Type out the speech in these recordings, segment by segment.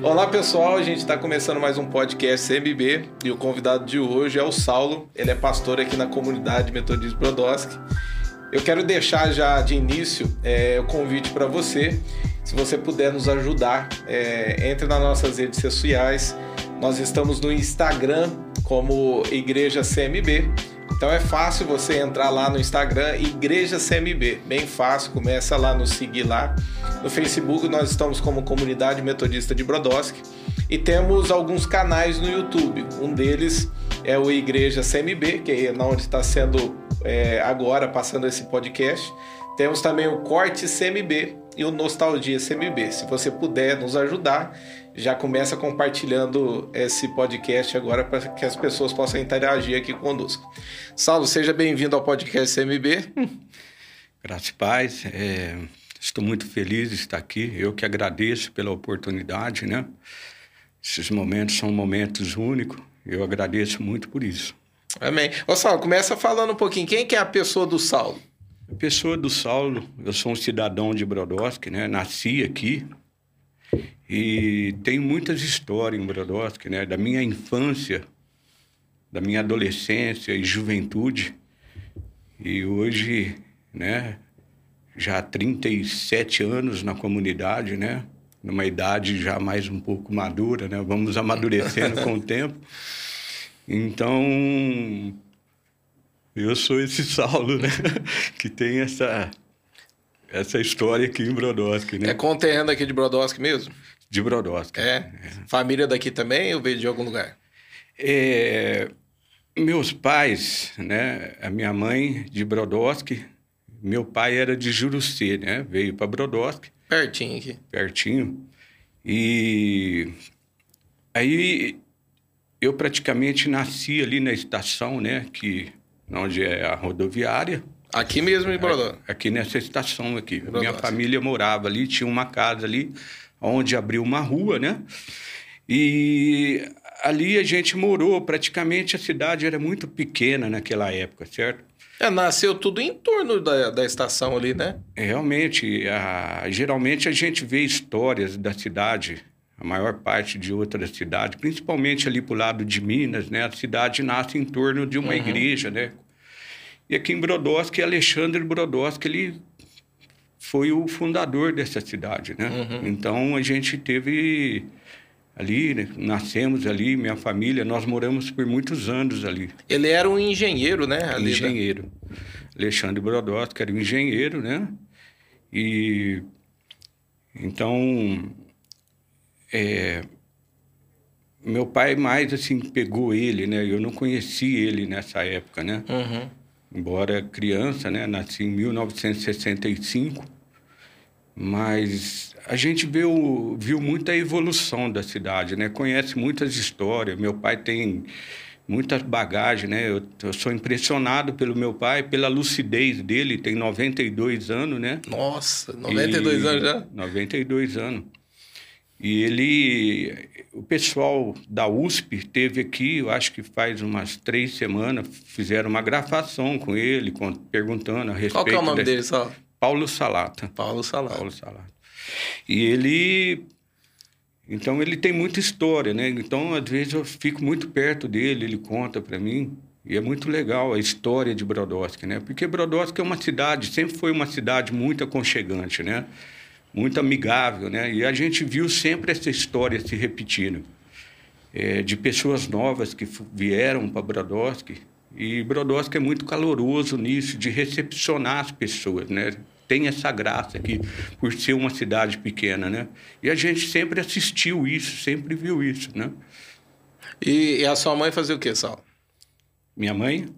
Olá pessoal, a gente está começando mais um podcast CMB e o convidado de hoje é o Saulo. Ele é pastor aqui na comunidade Metodista Brodowski. Eu quero deixar já de início é, o convite para você. Se você puder nos ajudar, é, entre nas nossas redes sociais. Nós estamos no Instagram como Igreja CMB então é fácil você entrar lá no Instagram, Igreja CMB. Bem fácil, começa lá nos seguir lá. No Facebook nós estamos como Comunidade Metodista de Brodowski e temos alguns canais no YouTube. Um deles é o Igreja CMB, que é onde está sendo é, agora passando esse podcast. Temos também o Corte CMB e o Nostalgia CMB. Se você puder nos ajudar, já começa compartilhando esse podcast agora para que as pessoas possam interagir aqui conosco. Saulo, seja bem-vindo ao podcast CMB. Graças paz. É, estou muito feliz de estar aqui. Eu que agradeço pela oportunidade, né? Esses momentos são momentos únicos. Eu agradeço muito por isso. Amém. Ô, Saulo, começa falando um pouquinho. Quem que é a pessoa do Saulo? A pessoa do Saulo, eu sou um cidadão de Brodowski, né? Nasci aqui, e tem muitas histórias em Brodowski, né? Da minha infância, da minha adolescência e juventude. E hoje, né? Já há 37 anos na comunidade, né? Numa idade já mais um pouco madura, né? Vamos amadurecendo com o tempo. Então, eu sou esse Saulo, né? que tem essa essa história aqui em Brodowski, né? É conterrâneo aqui de Brodowski mesmo? De Brodowski. É? é. Família daqui também ou veio de algum lugar? É, meus pais, né? A minha mãe de Brodowski, meu pai era de Jurucê, né? Veio para Brodowski. Pertinho aqui. Pertinho. E aí eu praticamente nasci ali na estação, né? Que onde é a rodoviária. Aqui mesmo em Brodowski? Aqui nessa estação aqui. Minha família morava ali, tinha uma casa ali onde abriu uma rua, né? E ali a gente morou, praticamente a cidade era muito pequena naquela época, certo? É, nasceu tudo em torno da, da estação ali, né? Realmente, a, geralmente a gente vê histórias da cidade, a maior parte de outras cidades, principalmente ali para o lado de Minas, né? A cidade nasce em torno de uma uhum. igreja, né? E aqui em Brodowski, Alexandre Brodowski, ele foi o fundador dessa cidade, né? Uhum. Então a gente teve ali, né? nascemos ali, minha família, nós moramos por muitos anos ali. Ele era um engenheiro, né? Ali, né? engenheiro. Né? Alexandre Brodowski era um engenheiro, né? E então é, meu pai mais assim pegou ele, né? Eu não conheci ele nessa época, né? Uhum embora criança, né? Nasci em 1965, mas a gente viu, viu muita evolução da cidade, né? Conhece muitas histórias. Meu pai tem muita bagagem, né? Eu, eu, sou impressionado pelo meu pai, pela lucidez dele, tem 92 anos, né? Nossa, 92 e, anos já? 92 anos. E ele, o pessoal da USP teve aqui, eu acho que faz umas três semanas, fizeram uma gravação com ele, com, perguntando a respeito. Qual que é o nome dele só? Paulo Salata. Paulo Salata. Paulo Salata. E ele, então ele tem muita história, né? Então às vezes eu fico muito perto dele, ele conta para mim. E é muito legal a história de Brodowski, né? Porque Brodowski é uma cidade, sempre foi uma cidade muito aconchegante, né? Muito amigável, né? E a gente viu sempre essa história se repetindo, é, de pessoas novas que vieram para Brodowski. E Brodowski é muito caloroso nisso, de recepcionar as pessoas, né? Tem essa graça aqui, por ser uma cidade pequena, né? E a gente sempre assistiu isso, sempre viu isso, né? E, e a sua mãe fazia o quê, Sal? Minha mãe?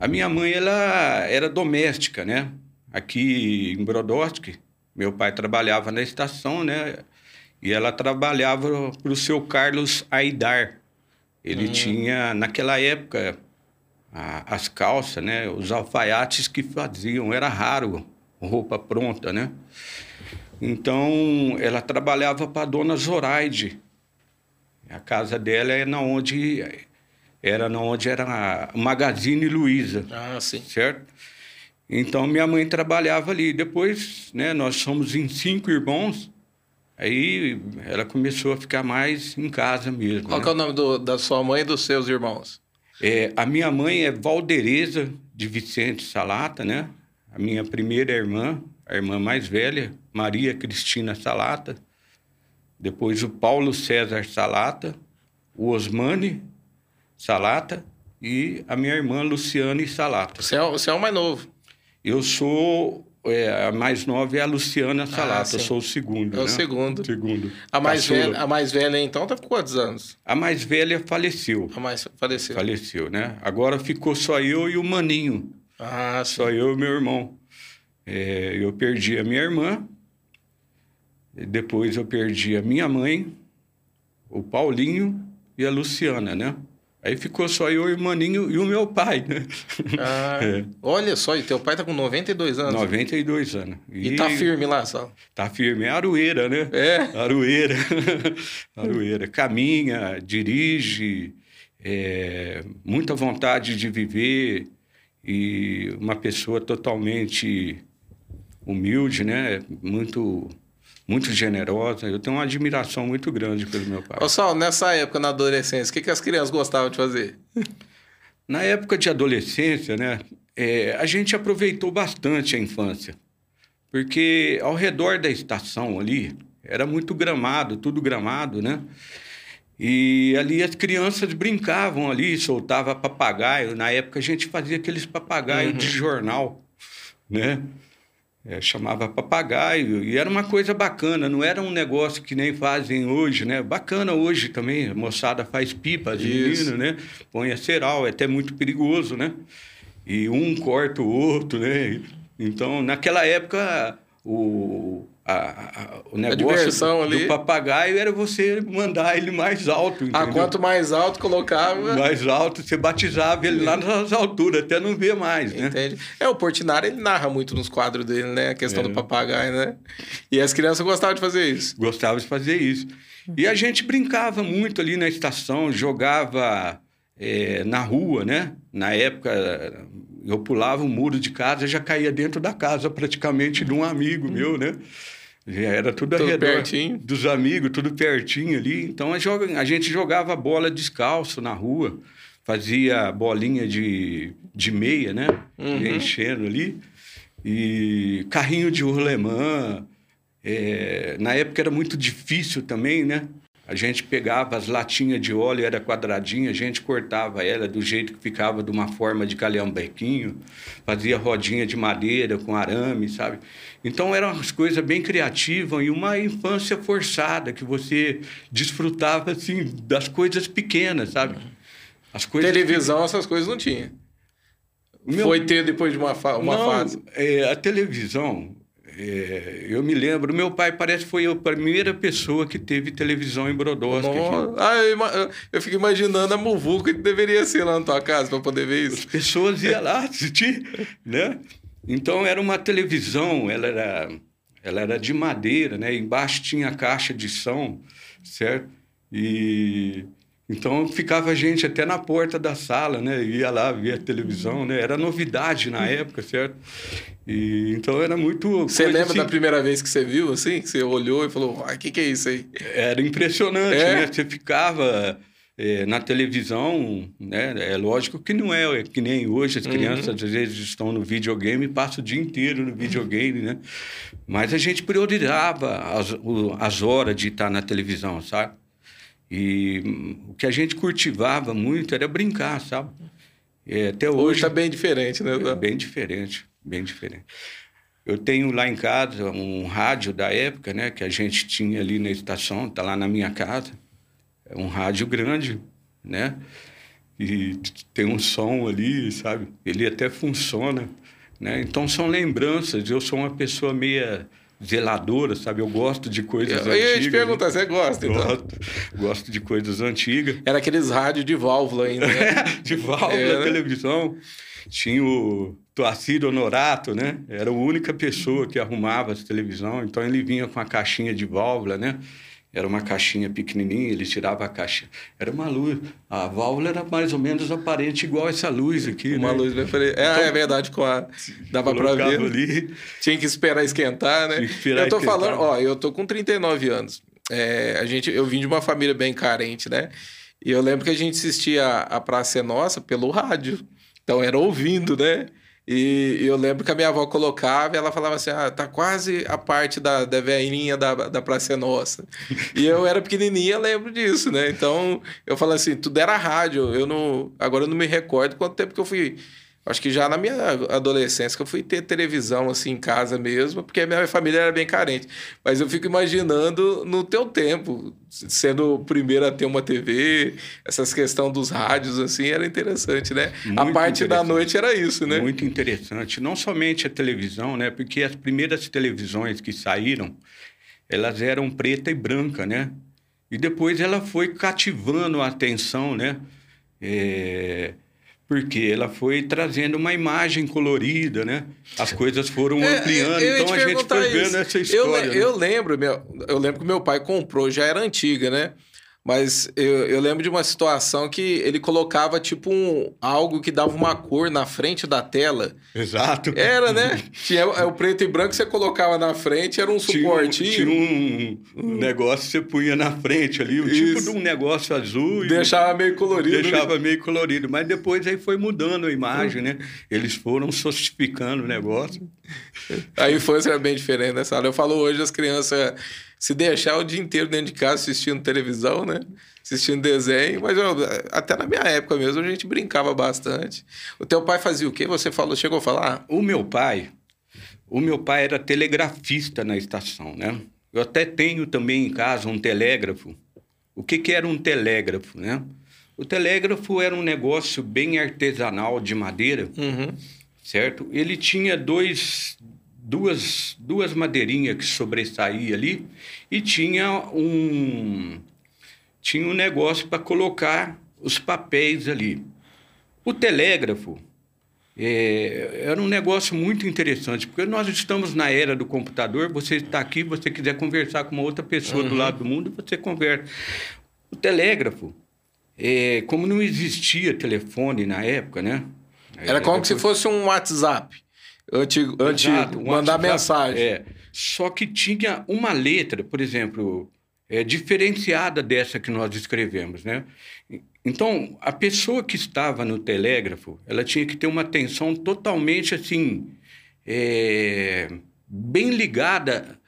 A minha mãe, ela era doméstica, né? Aqui em Brodowski, meu pai trabalhava na estação, né? E ela trabalhava para o seu Carlos Aidar. Ele hum. tinha, naquela época, a, as calças, né? Os alfaiates que faziam. Era raro roupa pronta, né? Então, ela trabalhava para a dona Zoraide. A casa dela é na onde era na onde era a Magazine Luiza. Ah, sim. Certo? Então minha mãe trabalhava ali. Depois, né, nós somos em cinco irmãos. Aí ela começou a ficar mais em casa mesmo. Qual né? é o nome do, da sua mãe e dos seus irmãos? É, a minha mãe é Valdereza de Vicente Salata, né? A minha primeira irmã, a irmã mais velha, Maria Cristina Salata. Depois o Paulo César Salata, o Osmane Salata e a minha irmã Luciane Salata. Você é, você é o mais novo. Eu sou é, a mais nova é a Luciana Salata, eu sim. sou o segundo. É o né? segundo. Segundo. A mais, Caçula. velha, a mais velha, então, tá com quantos anos? A mais velha faleceu. A mais faleceu. Faleceu, né? Agora ficou só eu e o Maninho. Ah, sim. Só eu e meu irmão. É, eu perdi a minha irmã, depois eu perdi a minha mãe, o Paulinho e a Luciana, né? Aí ficou só eu e o Maninho e o meu pai, né? Ah, É. Olha só, e teu pai tá com 92 anos. 92 anos. E, tá firme lá, só. Tá firme. É aroeira, né? É? Aroeira. aroeira. Caminha, dirige, é, muita vontade de viver e uma pessoa totalmente humilde, né? Muito, muito generosa. Eu tenho uma admiração muito grande pelo meu pai. Ô, Sal, nessa época, na adolescência, o que, que as crianças gostavam de fazer? Na época de adolescência, né, é, a gente aproveitou bastante a infância, porque ao redor da estação ali era muito gramado, tudo gramado, né? E ali as crianças brincavam ali, soltava papagaio. Na época a gente fazia aqueles papagaios de jornal, né? É, chamava papagaio e era uma coisa bacana, não era um negócio que nem fazem hoje, né? Bacana hoje também, a moçada faz pipa, Isso. meninas, né? Põe a ceral, é até muito perigoso, né? E um corta o outro, né? Então, naquela época, o, a, a- o negócio diversão do, papagaio era você mandar ele mais alto, Ah, entendeu? quanto mais alto colocava. mais alto, você batizava ele lá nas alturas, até não ver mais, né? Entende? É, o Portinari, ele narra muito nos quadros dele, né? A questão É. do papagaio, né? E as crianças gostavam de fazer isso. gostava de fazer isso. E a gente brincava muito ali na estação, jogava eh, na rua, né? Na época, eu pulava o muro de casa, já caía dentro da casa praticamente de um amigo meu, né? Já era tudo, Tudo ao redor pertinho. dos amigos, tudo pertinho ali. Então a, gente jogava bola descalço na rua, fazia bolinha de, de meia, né? Ia enchendo ali. E carrinho de rolemã. É, na época era muito difícil também, né? A gente pegava as latinhas de óleo, era quadradinha, a gente cortava ela do jeito que ficava de uma forma de calhambequinho, fazia rodinha de madeira com arame, sabe? Então eram umas coisas bem criativas e uma infância forçada, que você desfrutava, assim, das coisas pequenas, sabe? As coisas Televisão, essas coisas não tinha. Meu- Foi ter depois de uma, fa uma Não, fase. é, a televisão, é, eu me lembro, meu pai parece que foi a primeira pessoa que teve televisão em Brodowski. Ah, eu, ima- eu- fico imaginando a muvuca que deveria ser lá na tua casa para poder ver As isso. pessoas iam lá assistir, né? Então era uma televisão, ela era, ela era de madeira, né? Embaixo tinha a caixa de som, certo? E então ficava a gente até na porta da sala, né? Ia lá ver a televisão, né? Era novidade na época, certo? E então era muito. Você lembra assim- da primeira vez que você viu, assim? Que você olhou e falou, o que, que é isso aí? Era impressionante, É? né? Você ficava eh, na televisão, né? É lógico que não é que nem hoje as crianças às vezes estão no videogame e passam o dia inteiro no videogame, né? Mas a gente priorizava as, as horas de estar na televisão, sabe? E hum, o que a gente cultivava muito era brincar, sabe? É, até Hoje hoje tá bem diferente, né? é bem diferente, bem diferente. Eu tenho lá em casa um rádio da época, né, que a gente tinha ali na estação, tá lá na minha casa. É um rádio grande, né? E tem um som ali, sabe? Ele até funciona, né? Então são lembranças. Eu sou uma pessoa meia zeladora, sabe? Eu gosto de coisas Eu antigas. ia te perguntar, você gosta, então? Gosto, gosto de coisas antigas. Era aqueles rádios de válvula ainda, né? de válvula, É, né? televisão. Tinha o Toacir Honorato, né? Era a única pessoa que arrumava as televisão, então ele vinha com a caixinha de válvula, né? Era uma caixinha pequenininha, ele tirava a caixa. Era uma luz. A válvula era mais ou menos aparente igual essa luz aqui, Uma né? luz bem falei, é, Então, é verdade, com a dava para ver. ali. Tinha que esperar esquentar, né? Esperar eu tô esquentar. falando, ó, eu tô com 39 anos. É, a gente, eu vim de uma família bem carente, né? E eu lembro que a gente assistia a Praça é Nossa pelo rádio. Então era ouvindo, né? E eu lembro que a minha avó colocava e ela falava assim: ah, tá quase a parte da, da velhinha da, da Praça Nossa. E eu era pequenininha, lembro disso, né? Então eu falo assim: tudo era rádio. Eu não, agora eu não me recordo quanto tempo que eu fui. Acho que já na minha adolescência que eu fui ter televisão assim em casa mesmo, porque a minha família era bem carente. Mas eu fico imaginando no teu tempo, sendo o primeiro a ter uma TV, essas questões dos rádios assim, era interessante, né? a Muito parte da noite era isso, né? Muito interessante. Não somente a televisão, né? Porque as primeiras televisões que saíram, elas eram preta e branca, né? E depois ela foi cativando a atenção, né? É, Porque ela foi trazendo uma imagem colorida, né? As coisas foram É, ampliando. eu ia então a gente foi vendo isso. essa Eu, história. le- né? eu lembro, meu, eu lembro que meu pai comprou, já era antiga, né? Mas eu, eu lembro de uma situação que ele colocava tipo um, algo que dava uma cor na frente da tela. Exato. Era, né? Tinha o preto e branco que você colocava na frente, era um Tinha, um- suportinho. tinha um, um negócio que você punha na frente ali, um tipo Isso. de um negócio azul. Deixava meio colorido. né? Deixava meio colorido, mas depois aí foi mudando a imagem, né? Eles foram sostificando o negócio. A infância era bem diferente nessa hora. Eu falo hoje as crianças se deixar o dia inteiro dentro de casa assistindo televisão, né? Assistindo desenho, mas eu- até na minha época mesmo a gente brincava bastante. O teu pai fazia o quê? Você falou, chegou a falar? O meu pai, o meu pai era telegrafista na estação, né? Eu até tenho também em casa um telégrafo. O que, que era um telégrafo, né? O telégrafo era um negócio bem artesanal de madeira, Uhum. certo? Ele tinha dois, duas, duas madeirinhas que sobressaía ali e tinha um tinha um negócio para colocar os papéis ali. O telégrafo é, era um negócio muito interessante, porque nós estamos na era do computador, você está aqui, você quiser conversar com uma outra pessoa do lado do mundo, você conversa. O telégrafo, é, como não existia telefone na época, né? Era como se fosse um WhatsApp. Antigo, antes Exato, um mandar WhatsApp, mensagem. É, só que tinha uma letra, por exemplo, é, diferenciada dessa que nós escrevemos, né? Então, a pessoa que estava no telégrafo, ela tinha que ter uma atenção totalmente assim, é, bem ligada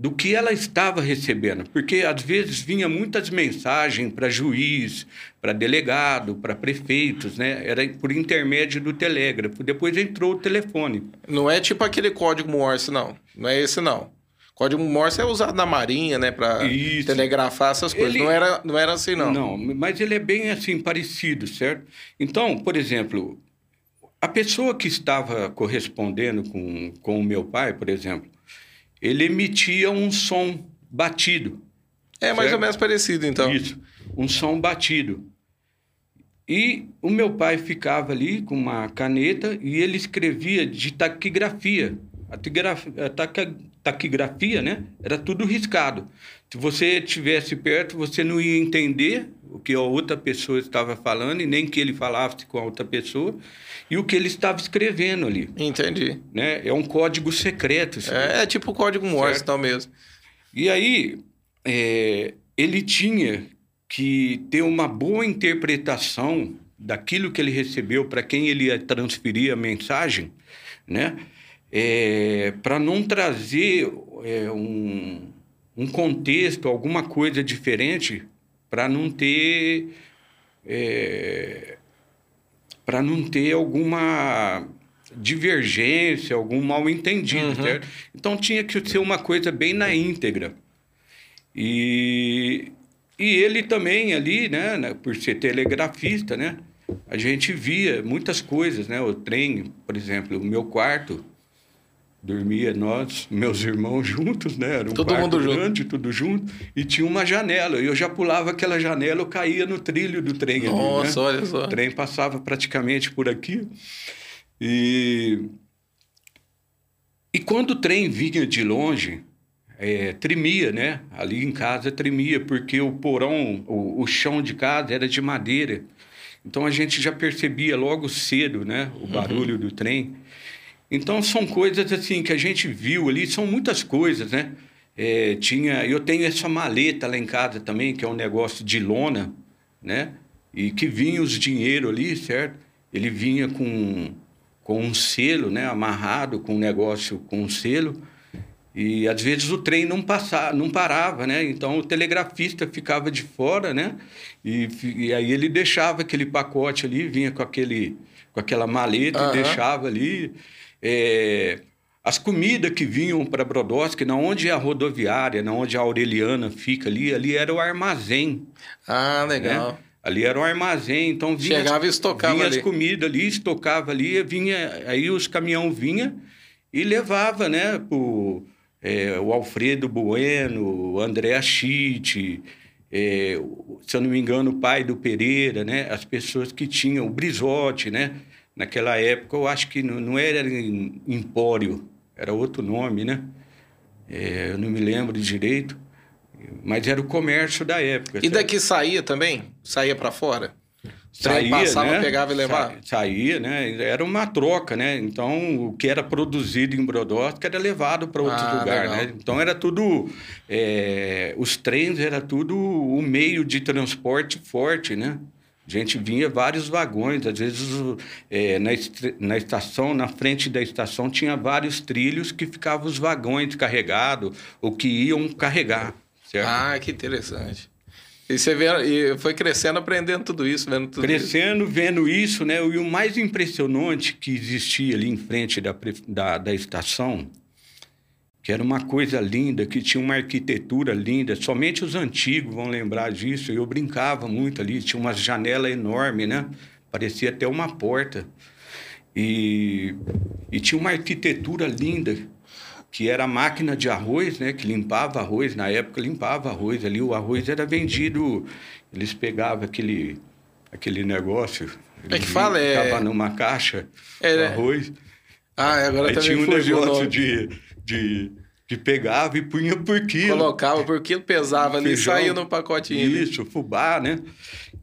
do que ela estava recebendo, porque às vezes vinha muitas mensagens para juiz, para delegado, para prefeitos, né? Era por intermédio do telégrafo. Depois entrou o telefone. Não é tipo aquele código Morse, não. Não é esse, não. Código Morse é usado na marinha, né? Isso. telegrafar essas coisas. Ele- Não, era, não era assim, não. Não, mas ele é bem assim parecido, certo? Então, por exemplo, a pessoa que estava correspondendo com, com o meu pai, por exemplo, ele emitia um som batido. É mais Certo. ou menos parecido, então. Isso, um som batido. E o meu pai ficava ali com uma caneta e ele escrevia de taquigrafia. A, tigraf- a taca- taquigrafia, né? Era tudo riscado. Se você estivesse perto, você não ia entender o que a outra pessoa estava falando e nem que ele falasse com a outra pessoa e o que ele estava escrevendo ali, Entendi. né? É um código secreto. É, é tipo o código Morse, então mesmo. e aí, é, ele tinha que ter uma boa interpretação daquilo que ele recebeu para quem ele ia transferir a mensagem, né? Para não trazer é, um, um contexto, alguma coisa diferente, para não ter. para não ter alguma divergência, algum mal entendido, Uhum. certo? Então tinha que ser uma coisa bem na íntegra. E, e ele também ali, né, né, por ser telegrafista, né, a gente via muitas coisas, né, o trem, por exemplo, o meu quarto, dormia nós, meus irmãos juntos, né, era um Todo quarto mundo junto. grande, tudo junto, e tinha uma janela, e eu já pulava aquela janela, eu caía no trilho do trem ali, né? Nossa, olha só. O trem passava praticamente por aqui. E, e quando o trem vinha de longe, é, tremia, né? Ali em casa tremia, porque o porão, o, o chão de casa era de madeira. Então a gente já percebia logo cedo, né? O barulho uhum. do trem. Então são coisas assim que a gente viu ali, são muitas coisas, né? É, tinha, eu tenho essa maleta lá em casa também, que é um negócio de lona, né? E que vinha os dinheiro ali, certo? Ele vinha com, com um selo, né? Amarrado com um negócio com um selo. E às vezes o trem não passava, não parava, né? Então o telegrafista ficava de fora, né? E, e aí ele deixava aquele pacote ali, vinha com aquele com aquela maleta uhum. e deixava ali. É, as comidas que vinham para Brodowski, na onde é a rodoviária, na onde a Aureliana fica ali, ali era o armazém. Ah, legal. Né? Ali era o armazém, então vinha, chegava e estocava vinha ali. as comidas ali, estocava ali, vinha aí os caminhão vinha e levava, né, pro, é, o Alfredo Bueno, o André Achite, é, se eu não me engano, o pai do Pereira, né, as pessoas que tinham o Brizote, né, naquela época eu acho que não, não era Empório, era outro nome, né? É, eu não me lembro direito, mas era o comércio da época. E daqui saía também? Saía para fora? Saía, passava, né? pegava e levava? Sa saía, né? Era uma troca, né? Então, o que era produzido em Brodowski era levado para outro ah, lugar, né? Então, era tudo... É, os trens era tudo o meio de transporte forte, né? A gente vinha vários vagões, às vezes é, na, na estação, na frente da estação, tinha vários trilhos que ficavam os vagões carregados ou que iam carregar. Certo? Ah, que interessante. E você vê, e foi crescendo, aprendendo tudo isso, vendo tudo Crescendo, isso. vendo isso, né? E o mais impressionante que existia ali em frente da, da, da estação que era uma coisa linda, que tinha uma arquitetura linda. Somente os antigos vão lembrar disso. Eu brincava muito ali, tinha uma janela enorme, né? Parecia até uma porta. E, e tinha uma arquitetura linda, que era a máquina de arroz, né? Que limpava arroz. Na época limpava arroz ali. O arroz era vendido, eles pegavam aquele, aquele negócio. É que fala, é... Ficava numa caixa, é, né? arroz. Ah, agora Aí também tinha um negócio de de, de pegava e punha por quilo. Colocava por quilo, pesava ali e saía no pacotinho. Né? Isso, fubá, né?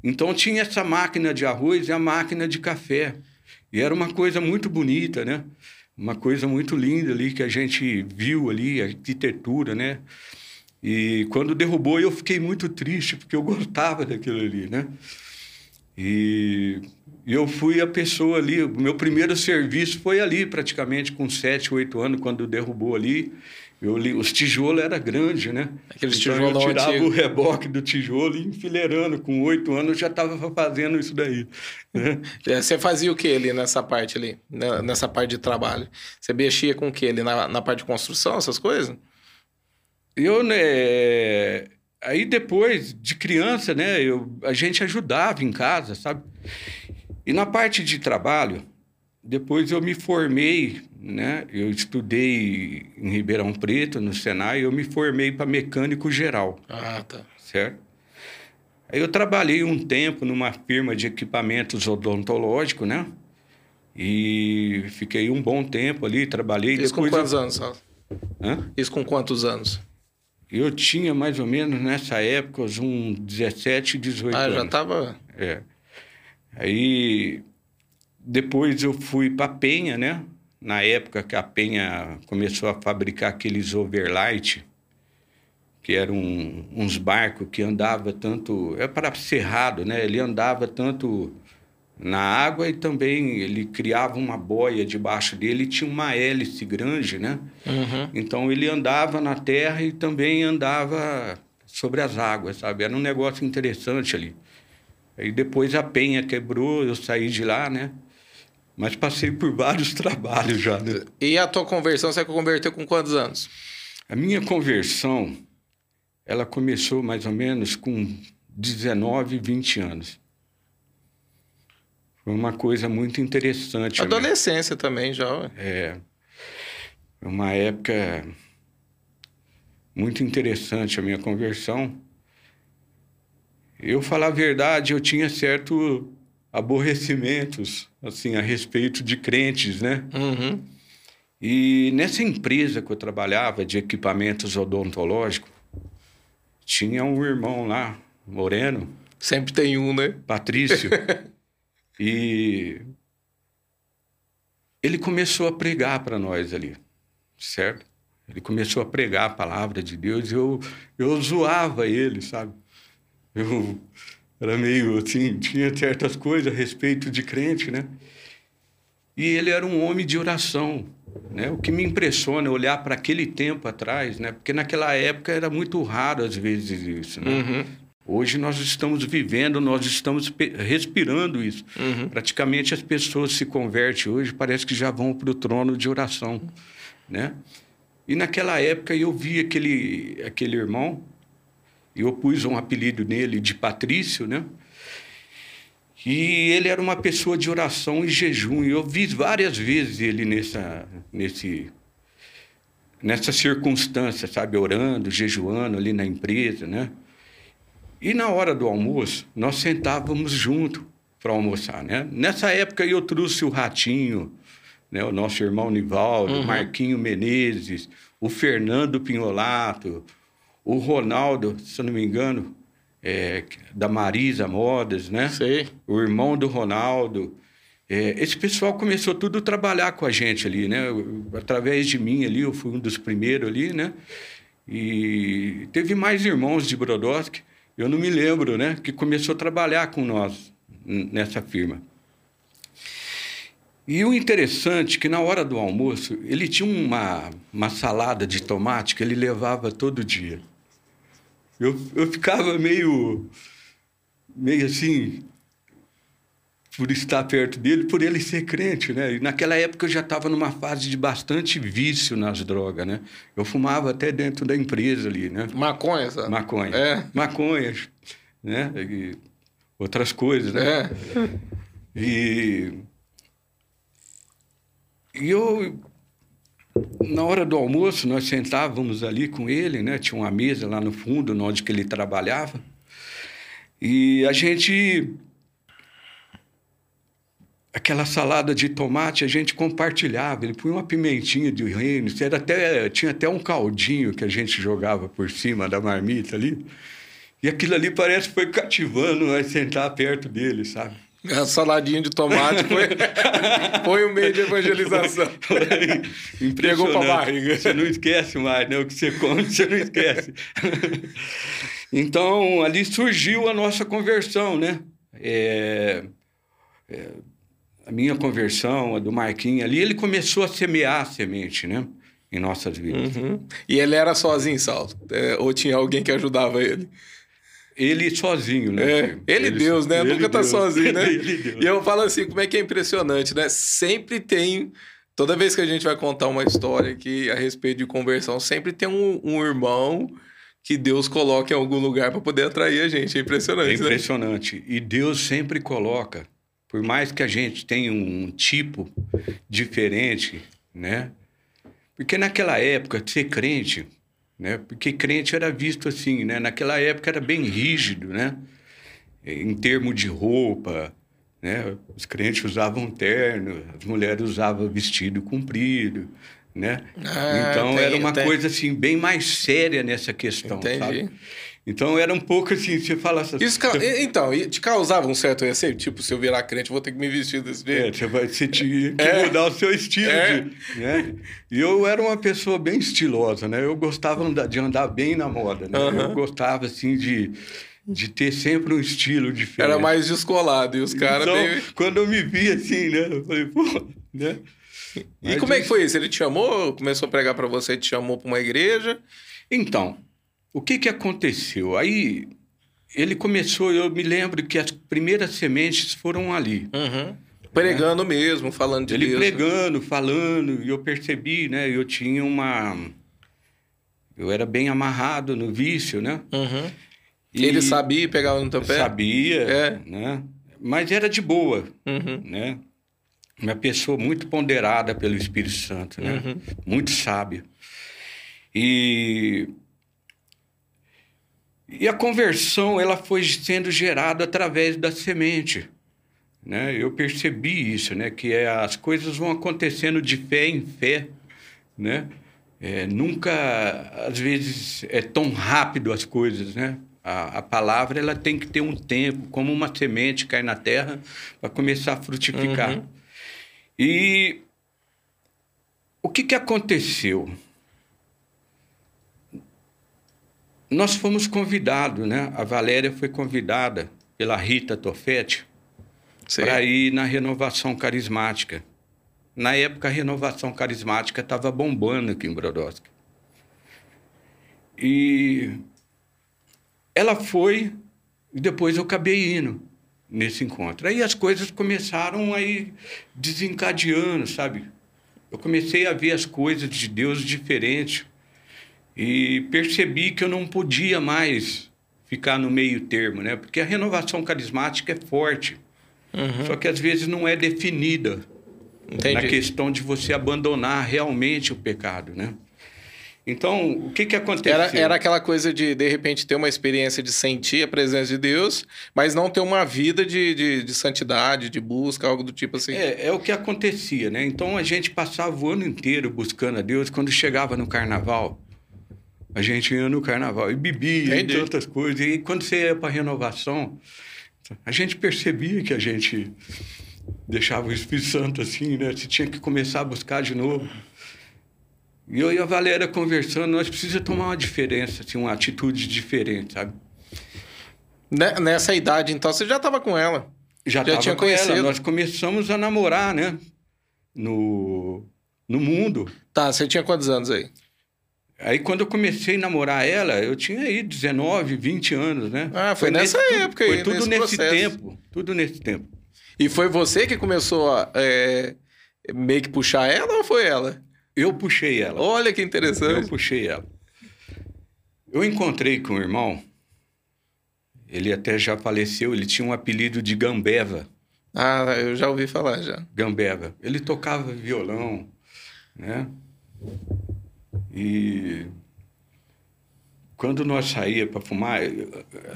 Então tinha essa máquina de arroz e a máquina de café. E era uma coisa muito bonita, né? Uma coisa muito linda ali que a gente viu ali, a arquitetura, né? E quando derrubou eu fiquei muito triste porque eu gostava daquilo ali, né? E eu fui a pessoa ali, o meu primeiro serviço foi ali, praticamente com sete, oito anos, quando derrubou ali. Eu li, os tijolos era grande, né? Aqueles então, tijolos eu tirava antigo. o reboque do tijolo e enfileirando. Com oito anos eu já estava fazendo isso daí. Né? É, você fazia o que ali nessa parte ali, né, nessa parte de trabalho? Você mexia com o que ali na, na parte de construção, essas coisas? Eu, né, aí depois de criança, né, eu, a gente ajudava em casa, sabe? E na parte de trabalho, depois eu me formei, né? Eu estudei em Ribeirão Preto, no Senai, eu me formei para mecânico geral. Ah, tá. Certo? Aí eu trabalhei um tempo numa firma de equipamentos odontológicos, né? E fiquei um bom tempo ali, trabalhei. Isso com quantos eu... anos, Sal? Hã? Isso com quantos anos? Eu tinha mais ou menos nessa época uns 17, 18 ah, anos. Ah, já estava... É. Aí depois eu fui para Penha, né? Na época que a Penha começou a fabricar aqueles overlight, que eram uns barcos que andava tanto é para cerrado, né? Ele andava tanto na água e também ele criava uma boia debaixo dele e tinha uma hélice grande, né? Uhum. Então ele andava na terra e também andava sobre as águas, sabe? Era um negócio interessante ali. Aí depois a penha quebrou, eu saí de lá, né? Mas passei por vários trabalhos já. Né? E a tua conversão, você converteu com quantos anos? A minha conversão, ela começou mais ou menos com 19, 20 anos. Foi uma coisa muito interessante. Adolescência também já. É. Uma época muito interessante a minha conversão. Eu, falar a verdade, eu tinha certo aborrecimentos, assim, a respeito de crentes, né? Uhum. E nessa empresa que eu trabalhava de equipamentos odontológicos, tinha um irmão lá, moreno. Sempre tem um, né? Patrício. e ele começou a pregar para nós ali, certo? Ele começou a pregar a palavra de Deus e eu, eu zoava ele, sabe? Eu era meio assim, tinha certas coisas a respeito de crente, né? E ele era um homem de oração, né? O que me impressiona é olhar para aquele tempo atrás, né? Porque naquela época era muito raro às vezes isso, né? Uhum. Hoje nós estamos vivendo, nós estamos respirando isso. Uhum. Praticamente as pessoas se convertem hoje, parece que já vão para o trono de oração, né? E naquela época eu vi aquele, aquele irmão, eu pus um apelido nele de Patrício, né? E ele era uma pessoa de oração e jejum. E eu vi várias vezes ele nessa, nesse, nessa circunstância, sabe? Orando, jejuando ali na empresa, né? E na hora do almoço, nós sentávamos junto para almoçar, né? Nessa época eu trouxe o Ratinho, né? o nosso irmão Nivaldo, Uhum. Marquinho Menezes, o Fernando Pinholato, o Ronaldo, se eu não me engano, é, da Marisa Modas, né? Sei. o irmão do Ronaldo. É, esse pessoal começou tudo a trabalhar com a gente ali, né? Através de mim ali, eu fui um dos primeiros ali, né? E teve mais irmãos de Brodowski, eu não me lembro, né? Que começou a trabalhar com nós nessa firma. E o interessante é que na hora do almoço, ele tinha uma, uma salada de tomate que ele levava todo dia. Eu, eu ficava meio, meio assim, por estar perto dele, por ele ser crente, né? E naquela época eu já estava numa fase de bastante vício nas drogas, né? Eu fumava até dentro da empresa ali, né? Maconha, sabe? Maconha. É. Maconha, né? E outras coisas, né? É. E, e eu, na hora do almoço, nós sentávamos ali com ele, né? Tinha uma mesa lá no fundo, onde que ele trabalhava. E a gente... Aquela salada de tomate a gente compartilhava. Ele punha uma pimentinha de reino. Era até, tinha até um caldinho que a gente jogava por cima da marmita ali. E aquilo ali parece que foi cativando nós sentar perto dele, sabe? A saladinha de tomate foi, foi o meio de evangelização. Pegou pra Impressionante. barriga. Você não esquece mais, né? O que você come, você não esquece. então, ali surgiu a nossa conversão, né? É, é, a minha conversão, a do Marquinhos ali, ele começou a semear a semente, né? Em nossas vidas. Uhum. E ele era sozinho, Saulo? É, ou tinha alguém que ajudava ele? Ele sozinho, né? É, ele, Deus, né? ele Nunca tá Deus. sozinho, né? ele Deus. E eu falo assim, como é que é impressionante, né? Sempre tem... Toda vez que a gente vai contar uma história aqui a respeito de conversão, sempre tem um, um irmão que Deus coloca em algum lugar para poder atrair a gente. É É impressionante, né? impressionante. E Deus sempre coloca, por mais que a gente tenha um tipo diferente, né? Porque naquela época, ser crente, né? Porque crente era visto assim, né? Naquela época era bem rígido, né? Em termos de roupa, né? Os crentes usavam terno, as mulheres usavam vestido comprido, né? Ah, então tem- era uma tem- coisa assim bem mais séria nessa questão, Entendi. sabe? Então era um pouco assim, você fala assim, Isso, então, te causava um certo receio? Tipo, se eu virar crente, eu vou ter que me vestir desse É, jeito. você vai você tinha que É. mudar o seu estilo. É. de- né? E eu era uma pessoa bem estilosa, né? Eu gostava de andar bem na moda, né? Aham. Eu gostava, assim, de, de ter sempre um estilo diferente. Era mais descolado. E os caras então, meio... quando eu me vi assim, né? Eu falei, pô, né? E Mas como é que foi isso? Ele te chamou, começou a pregar pra você, te chamou pra uma igreja? Então, o que que aconteceu? Aí, ele começou, eu me lembro que as primeiras sementes foram ali. Pregando mesmo, falando de Ele Deus. pregando, falando, e eu percebi, né? Eu tinha uma. Eu era bem amarrado no vício, né? Uhum. E Ele sabia pegava no teu pé? Sabia, É. né? Mas era de boa, Uhum. né? Uma pessoa muito ponderada pelo Espírito Santo, né? Uhum. Muito sábia. E e a conversão ela foi sendo gerada através da semente, né? Eu percebi isso, né? Que é, as coisas vão acontecendo de fé em fé, né? É, nunca, às vezes, é tão rápido as coisas, né? A, a, palavra ela tem que ter um tempo, como uma semente cai na terra para começar a frutificar. Uhum. E o que, que aconteceu? Nós fomos convidados, né? A Valéria foi convidada pela Rita Toffetti para ir na renovação carismática. Na época, a renovação carismática estava bombando aqui em Brodowski. E ela foi, e depois eu acabei indo nesse encontro. Aí as coisas começaram a ir desencadeando, sabe? Eu comecei a ver as coisas de Deus diferentes e percebi que eu não podia mais ficar no meio termo, né? Porque a renovação carismática é forte, uhum. só que às vezes não é definida Entendi. na questão de você abandonar realmente o pecado, né? Então, o que que aconteceu? Era, era aquela coisa de, de repente, ter uma experiência de sentir a presença de Deus, mas não ter uma vida de, de, de santidade, de busca, algo do tipo assim. É, é o que acontecia, né? Então, a gente passava o ano inteiro buscando a Deus. Quando chegava no carnaval, a gente ia no carnaval e bebia, entre outras coisas. E quando você ia para renovação, a gente percebia que a gente deixava o Espírito Santo assim, né? Você tinha que começar a buscar de novo. E eu e a Valéria conversando, nós precisamos tomar uma diferença, assim, uma atitude diferente, sabe? Nessa idade, então, você já estava com ela? Já, já tinha conhecido. Ela. Nós começamos a namorar, né? No, no mundo. Tá, você tinha quantos anos aí? Aí quando eu comecei a namorar ela, eu tinha aí 19, 20 anos, né? Ah, foi, foi nessa nesse, época aí. Foi tudo nesse, nesse tempo. Tudo nesse tempo. E foi você que começou a é, meio que puxar ela ou foi ela? Eu puxei ela. Olha que interessante. Eu puxei ela. Eu encontrei com o irmão, ele até já faleceu, ele tinha um apelido de Gambeva. Ah, eu já ouvi falar já. Gambeva. Ele tocava violão, né? E quando nós saía para fumar,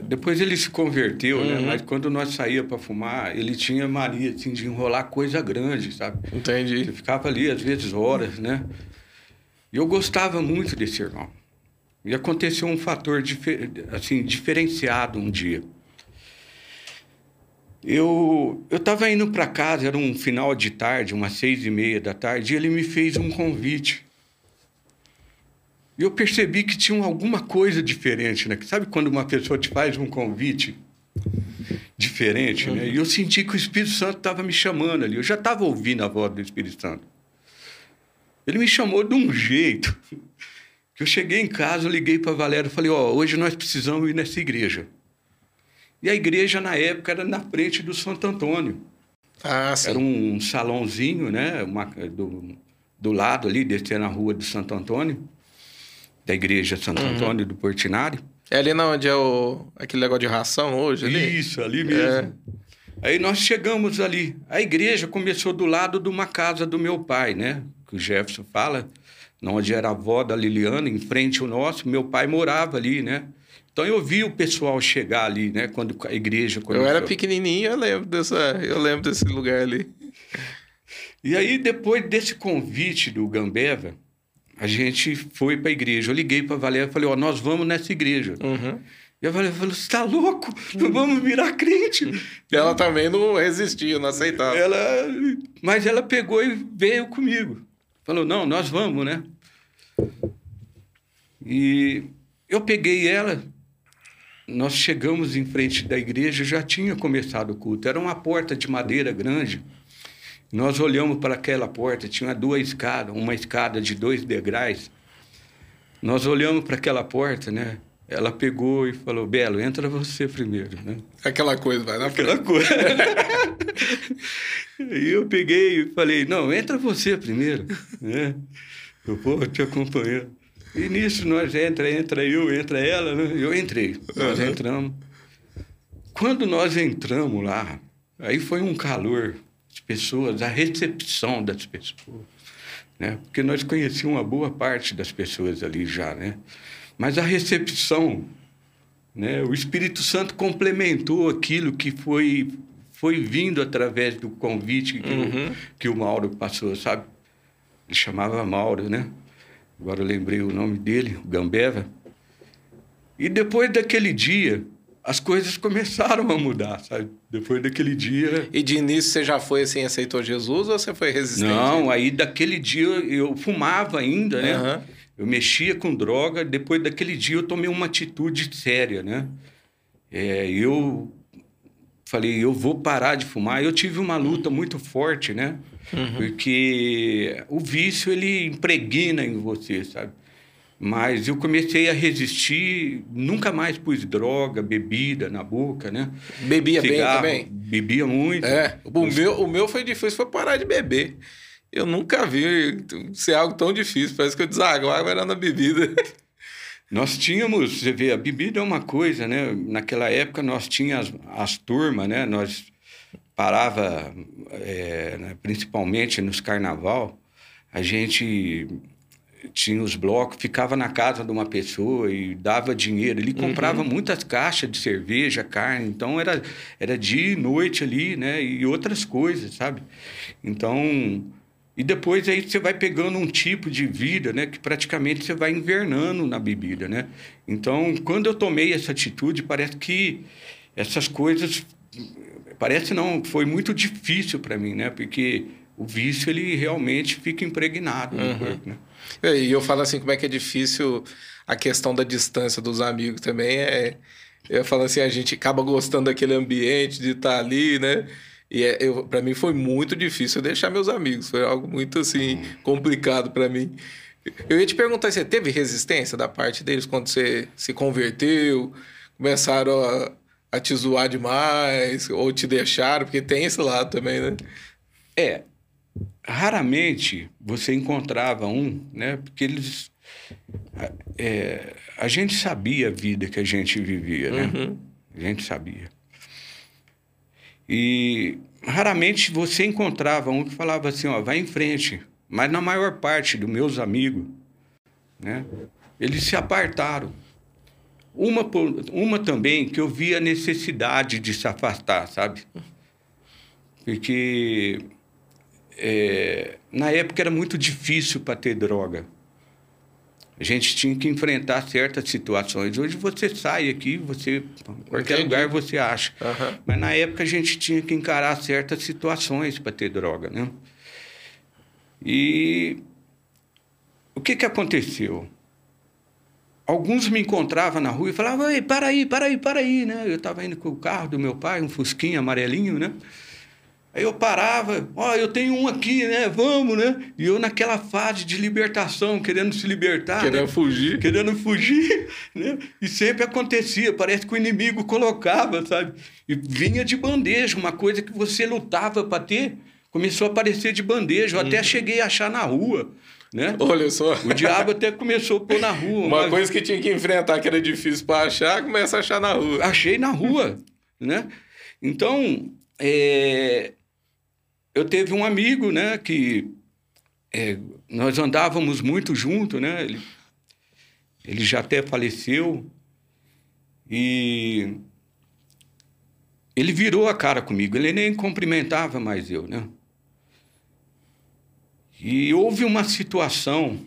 depois ele se converteu, né? uhum. né? Mas quando nós saía para fumar, ele tinha mania assim, de enrolar coisa grande, sabe? Entendi. Você ficava ali às vezes horas, né? E eu gostava muito desse irmão. E aconteceu um fator difer assim diferenciado um dia. Eu eu estava indo para casa, era um final de tarde, umas seis e meia da tarde, e ele me fez um convite. E eu percebi que tinha alguma coisa diferente, né? Sabe quando uma pessoa te faz um convite diferente, né? E eu senti que o Espírito Santo estava me chamando ali. Eu já estava ouvindo a voz do Espírito Santo. Ele me chamou de um jeito que eu cheguei em casa, liguei para a Valéria e falei: Ó, oh, hoje nós precisamos ir nessa igreja. E a igreja, na época, era na frente do Santo Antônio. Ah, sim. Era um salãozinho, né? Uma, do, do lado ali, descer na rua do Santo Antônio da igreja Santo uhum. Antônio do Portinari. É ali na onde é o, aquele negócio de ração hoje? Ali? Isso, ali mesmo. É. Aí nós chegamos ali. A igreja começou do lado de uma casa do meu pai, né? Que o Jefferson fala, onde era a avó da Liliana, em frente ao nosso. Meu pai morava ali, né? Então eu vi o pessoal chegar ali, né? Quando a igreja começou. Eu era pequenininho, eu lembro dessa, eu lembro desse lugar ali. E aí depois desse convite do Gambeva, a gente foi para a igreja. Eu liguei para a Valéria e falei, ó, oh, nós vamos nessa igreja. Uhum. E a Valéria falou, você está louco? Uhum. Vamos virar crente. E ela também não resistia, não aceitava. Ela... Mas ela pegou e veio comigo. Falou, não, nós vamos, né? E eu peguei ela, nós chegamos em frente da igreja, já tinha começado o culto. Era uma porta de madeira grande. Nós olhamos para aquela porta, tinha duas escadas, uma escada de dois degraus. Nós olhamos para aquela porta, né? Ela pegou e falou: Belo, entra você primeiro, né? Aquela coisa, vai na Aquela frente. coisa. e eu peguei e falei: Não, entra você primeiro, né? Eu vou te acompanhar. E nisso nós entra, entra eu, entra ela, né? Eu entrei. Nós uhum. entramos. Quando nós entramos lá, aí foi um calor pessoas, a recepção das pessoas. Né? Porque nós conhecíamos uma boa parte das pessoas ali já, né? Mas a recepção, né? o Espírito Santo complementou aquilo que foi, foi vindo através do convite que, uhum. o, que o Mauro passou, sabe? Ele chamava Mauro, né? agora eu lembrei o nome dele, o Gambeva. E depois daquele dia, as coisas começaram a mudar, sabe? Depois daquele dia. E de início você já foi assim, aceitou Jesus ou você foi resistente? Não, aí daquele dia eu fumava ainda, né? Uhum. Eu mexia com droga. Depois daquele dia eu tomei uma atitude séria, né? É, eu falei, eu vou parar de fumar. Eu tive uma luta muito forte, né? Uhum. Porque o vício ele impregna em você, sabe? Mas eu comecei a resistir, nunca mais pus droga, bebida na boca, né? Bebia Cigarro, bem também? Bebia muito. É, o meu, o meu foi difícil, foi parar de beber. Eu nunca vi ser algo tão difícil, parece que eu desaguava era na bebida. Nós tínhamos, você vê, a bebida é uma coisa, né? Naquela época nós tínhamos as, as turmas, né? Nós parava, é, principalmente nos carnaval, a gente tinha os blocos, ficava na casa de uma pessoa e dava dinheiro. Ele comprava uhum. muitas caixas de cerveja, carne, então era, era dia e noite ali, né? E outras coisas, sabe? Então. E depois aí você vai pegando um tipo de vida, né? Que praticamente você vai invernando na bebida, né? Então, quando eu tomei essa atitude, parece que essas coisas. Parece não, foi muito difícil para mim, né? Porque o vício, ele realmente fica impregnado no uhum. corpo, né? É, e eu falo assim, como é que é difícil a questão da distância dos amigos também. É, eu falo assim, a gente acaba gostando daquele ambiente, de estar ali, né? E é, para mim foi muito difícil deixar meus amigos. Foi algo muito, assim, hum. complicado para mim. Eu ia te perguntar, você teve resistência da parte deles quando você se converteu? Começaram a, a te zoar demais? Ou te deixaram? Porque tem esse lado também, né? É, raramente você encontrava um, né? Porque eles. É, a gente sabia a vida que a gente vivia, né? Uhum. A gente sabia. E raramente você encontrava um que falava assim, ó, vai em frente. Mas na maior parte dos meus amigos, né? Eles se apartaram. Uma, uma também que eu via a necessidade de se afastar, sabe? Porque é, na época era muito difícil para ter droga. A gente tinha que enfrentar certas situações. Hoje você sai aqui, você qualquer Entendi. lugar você acha. Uhum. Mas na época a gente tinha que encarar certas situações para ter droga, né? E o que que aconteceu? Alguns me encontravam na rua e falavam: "Ei, para aí, para aí, para aí", né? Eu estava indo com o carro do meu pai, um fusquinha amarelinho, né? Aí eu parava, ó, oh, eu tenho um aqui, né? Vamos, né? E eu naquela fase de libertação, querendo se libertar. Querendo né? fugir. Querendo fugir, né? E sempre acontecia, parece que o inimigo colocava, sabe? E vinha de bandeja, uma coisa que você lutava para ter, começou a aparecer de bandeja. Eu hum. até uhum. cheguei a achar na rua. Né? Olha só. O diabo até começou a pôr na rua. Uma mas... coisa que tinha que enfrentar, que era difícil para achar, começa a achar na rua. Achei na rua, né? Então, é, eu teve um amigo, né, que é, nós andávamos muito junto, né? Ele, ele já até faleceu e ele virou a cara comigo. Ele nem cumprimentava mais eu, né? E houve uma situação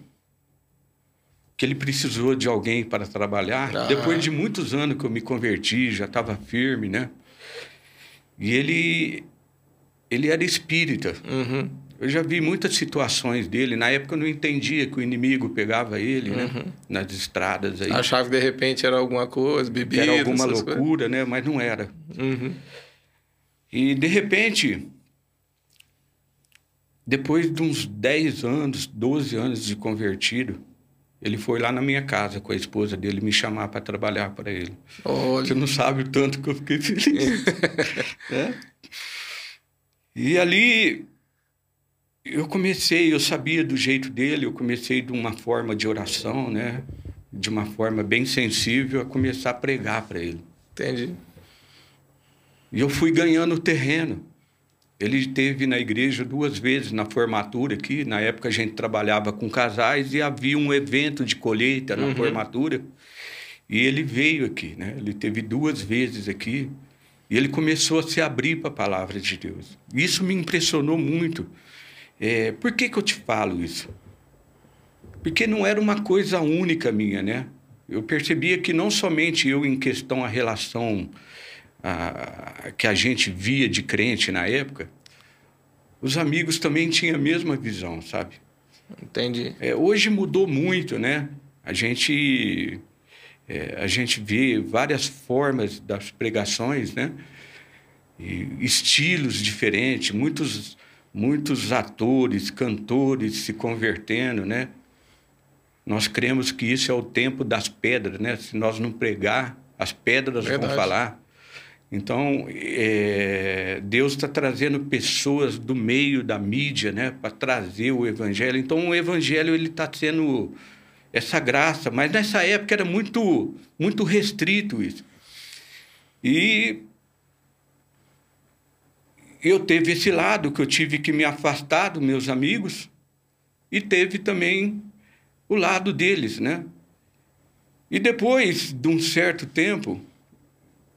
que ele precisou de alguém para trabalhar. Ah. Depois de muitos anos que eu me converti, já estava firme, né? E ele ele era espírita. Uhum. Eu já vi muitas situações dele. Na época eu não entendia que o inimigo pegava ele, né? uhum. né? Nas estradas aí. Achava que de repente era alguma coisa, bebida. Era alguma loucura, coisas. né? Mas não era. Uhum. E de repente, depois de uns 10 anos, 12 anos de convertido, ele foi lá na minha casa com a esposa dele me chamar para trabalhar para ele. Olha. Você não sabe o tanto que eu fiquei feliz. é? E ali eu comecei, eu sabia do jeito dele, eu comecei de uma forma de oração, né? De uma forma bem sensível a começar a pregar para ele. Entendi. E eu fui ganhando terreno. Ele teve na igreja duas vezes na formatura aqui. Na época a gente trabalhava com casais e havia um evento de colheita na uhum. formatura. E ele veio aqui, né? Ele teve duas vezes aqui. E ele começou a se abrir para a palavra de Deus. Isso me impressionou muito. É, por que, que eu te falo isso? Porque não era uma coisa única minha, né? Eu percebia que não somente eu, em questão a relação a, que a gente via de crente na época, os amigos também tinham a mesma visão, sabe? Entendi. É, hoje mudou muito, né? A gente, é, a gente vê várias formas das pregações, né? E estilos diferentes, muitos, muitos atores, cantores se convertendo, né? Nós cremos que isso é o tempo das pedras, né? Se nós não pregar, as pedras Verdade. vão falar. Então, é, Deus está trazendo pessoas do meio da mídia, né, para trazer o evangelho. Então, o evangelho ele está sendo essa graça, mas nessa época era muito, muito restrito isso. E eu teve esse lado que eu tive que me afastar dos meus amigos e teve também o lado deles, né? E depois de um certo tempo,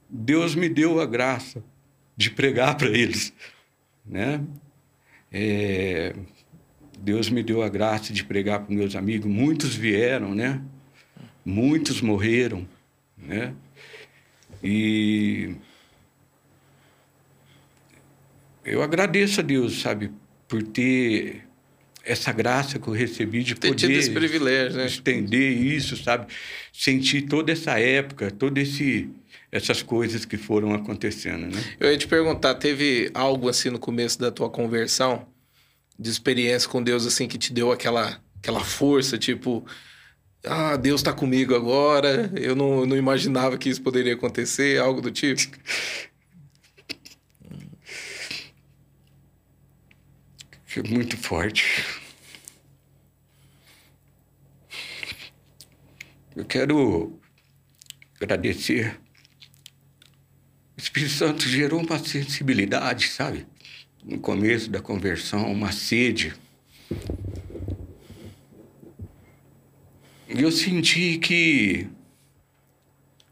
Deus me deu a graça de pregar para eles, né? É, Deus me deu a graça de pregar para meus amigos. Muitos vieram, né? Muitos morreram, né? E eu agradeço a Deus, sabe, por ter essa graça que eu recebi de ter poder esse privilégio, né? estender isso, sabe? Sentir toda essa época, todo esse essas coisas que foram acontecendo, né? Eu ia te perguntar, teve algo assim no começo da tua conversão, de experiência com Deus assim que te deu aquela aquela força, tipo, ah, Deus está comigo agora. Eu não, não imaginava que isso poderia acontecer, algo do tipo. Foi muito forte. Eu quero agradecer o Espírito Santo gerou uma sensibilidade, sabe? No começo da conversão, uma sede. E eu senti que,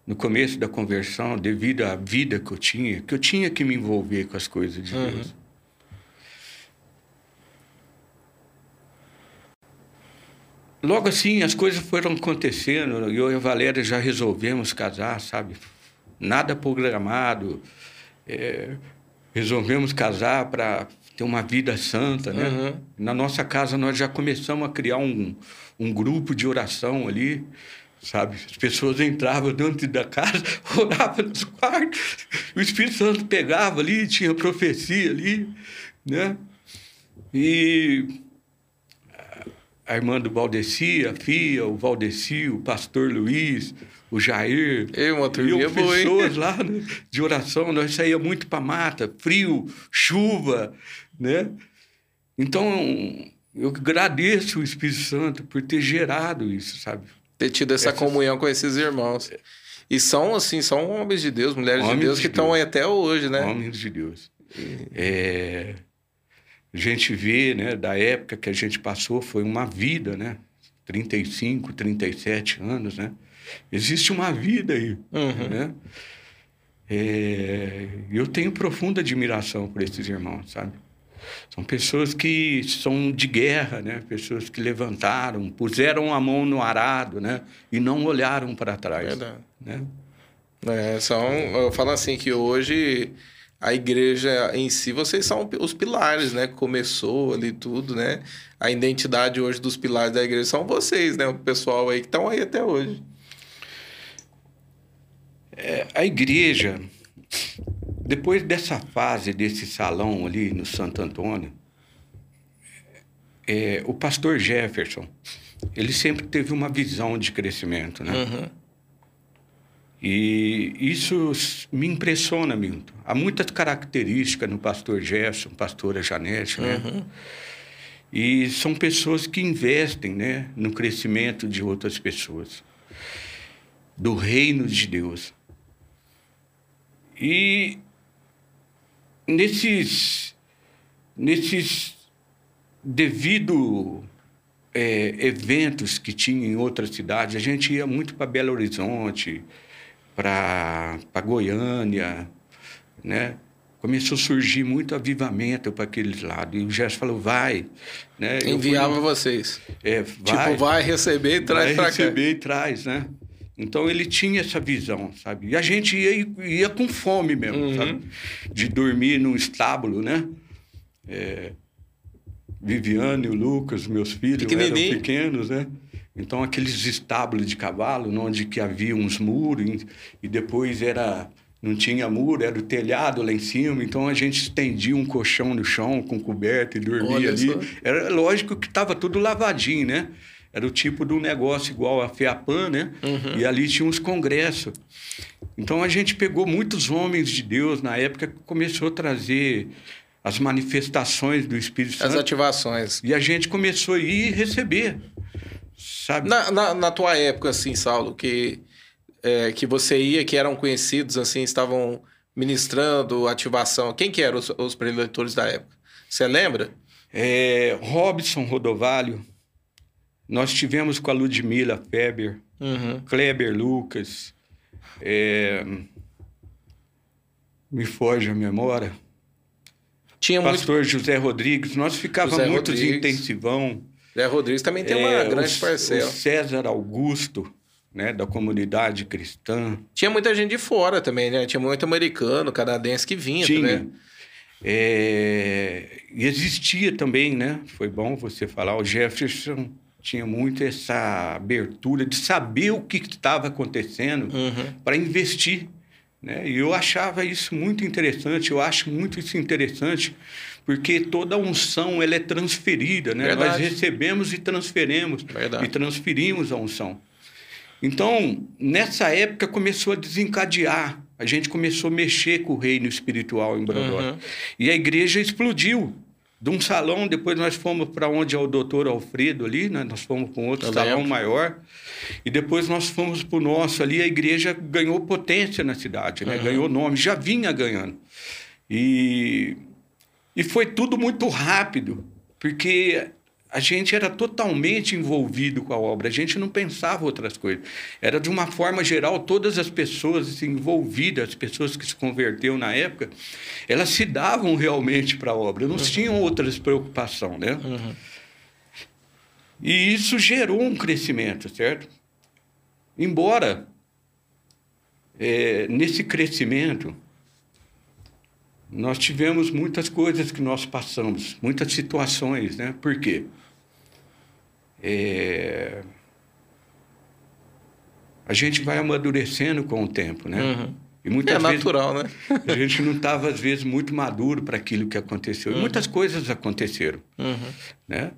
no começo da conversão, devido à vida que eu tinha, que eu tinha que me envolver com as coisas de uhum. Deus. Logo assim, as coisas foram acontecendo. Eu e a Valéria já resolvemos casar, sabe? nada programado. É, resolvemos casar para ter uma vida santa, né? Uhum. Na nossa casa nós já começamos a criar um, um grupo de oração ali, sabe? As pessoas entravam dentro da casa, oravam nos quartos, o Espírito Santo pegava ali, tinha profecia ali, né? E a irmã do Valdeci, a Fia, o Valdeci, o pastor Luiz, o Jair. E uma turminha boa, pessoas lá né, de oração, nós saía muito para mata, frio, chuva, né? Então, eu agradeço o Espírito Santo por ter gerado isso, sabe? Ter tido essa comunhão com esses irmãos. E são, assim, são homens de Deus, mulheres homens de Deus que estão aí até hoje, né? Homens de Deus. É... A gente vê, né, da época que a gente passou, foi uma vida, né? 35, 37 anos, né? Existe uma vida aí, uhum. né? É, eu tenho profunda admiração por esses irmãos, sabe? São pessoas que são de guerra, né? Pessoas que levantaram, puseram a mão no arado, né? E não olharam para trás. Verdade. Né? É, são, eu falo assim que hoje a igreja em si, vocês são os pilares, né? Começou ali tudo, né? A identidade hoje dos pilares da igreja são vocês, né? O pessoal aí que estão aí até hoje. É, a igreja, depois dessa fase desse salão ali no Santo Antônio, é, o pastor Jefferson, ele sempre teve uma visão de crescimento, né? Uhum. E isso me impressiona muito. Há muitas características no pastor Jefferson, pastora Janete, né? Uhum. E são pessoas que investem né, no crescimento de outras pessoas, do reino de Deus. E nesses, nesses devido é, eventos que tinha em outras cidades, a gente ia muito para Belo Horizonte, para Goiânia, né? começou a surgir muito avivamento para aqueles lados. E o Gerson falou, vai. Né? Enviava fui, vocês. É, vai. Tipo, vai receber e traz para cá. Vai receber e traz, né? Então ele tinha essa visão, sabe? E a gente ia, ia com fome mesmo, uhum. sabe? De dormir num estábulo, né? É, Viviane, o Lucas, meus filhos eram pequenos, né? Então aqueles estábulos de cavalo, onde que havia uns muros e depois era não tinha muro, era o telhado lá em cima, então a gente estendia um colchão no chão com coberta e dormia Olha ali. Só. Era lógico que estava tudo lavadinho, né? Era o tipo de um negócio igual a FEAPAN, né? Uhum. E ali tinha uns congressos. Então a gente pegou muitos homens de Deus na época que começou a trazer as manifestações do Espírito Santo. As ativações. E a gente começou a ir receber, sabe? Na, na, na tua época, assim, Saulo, que é, que você ia, que eram conhecidos, assim, estavam ministrando ativação? Quem que eram os, os preletores da época? Você lembra? É, Robson Rodovalho. Nós tivemos com a Ludmila Feber, uhum. Kleber Lucas. É, me foge a memória. Tinha Pastor muito... José Rodrigues. Nós ficávamos muitos em intensivão. José Rodrigues também tem uma é, grande parcela. César Augusto né, da comunidade cristã. Tinha muita gente de fora também, né? Tinha muito americano, canadense que vinha Tinha. também. É... E existia também, né? Foi bom você falar, o Jefferson tinha muito essa abertura de saber o que estava acontecendo uhum. para investir. Né? E eu achava isso muito interessante, eu acho muito isso interessante, porque toda unção ela é transferida, né? Nós recebemos e transferimos, Verdade. e transferimos a unção. Então, nessa época começou a desencadear. A gente começou a mexer com o reino espiritual em Brodowski. Uhum. E a igreja explodiu. De um salão, depois nós fomos para onde é o doutor Alfredo ali, né? nós fomos para um outro Eu salão lembro. maior. E depois nós fomos para o nosso ali, a igreja ganhou potência na cidade, né? Uhum. ganhou nome, já vinha ganhando. E, e foi tudo muito rápido, porque a gente era totalmente envolvido com a obra, a gente não pensava outras coisas. Era de uma forma geral, todas as pessoas envolvidas, as pessoas que se converteram na época, elas se davam realmente para a obra, não uhum. tinham outras preocupações, né? Uhum. E isso gerou um crescimento, certo? Embora é, nesse crescimento nós tivemos muitas coisas que nós passamos, muitas situações, né? Por quê? É... a gente vai amadurecendo com o tempo, né? Uhum. E muitas é vezes, natural, né? a gente não estava, às vezes, muito maduro para aquilo que aconteceu. Uhum. E muitas coisas aconteceram, uhum. né?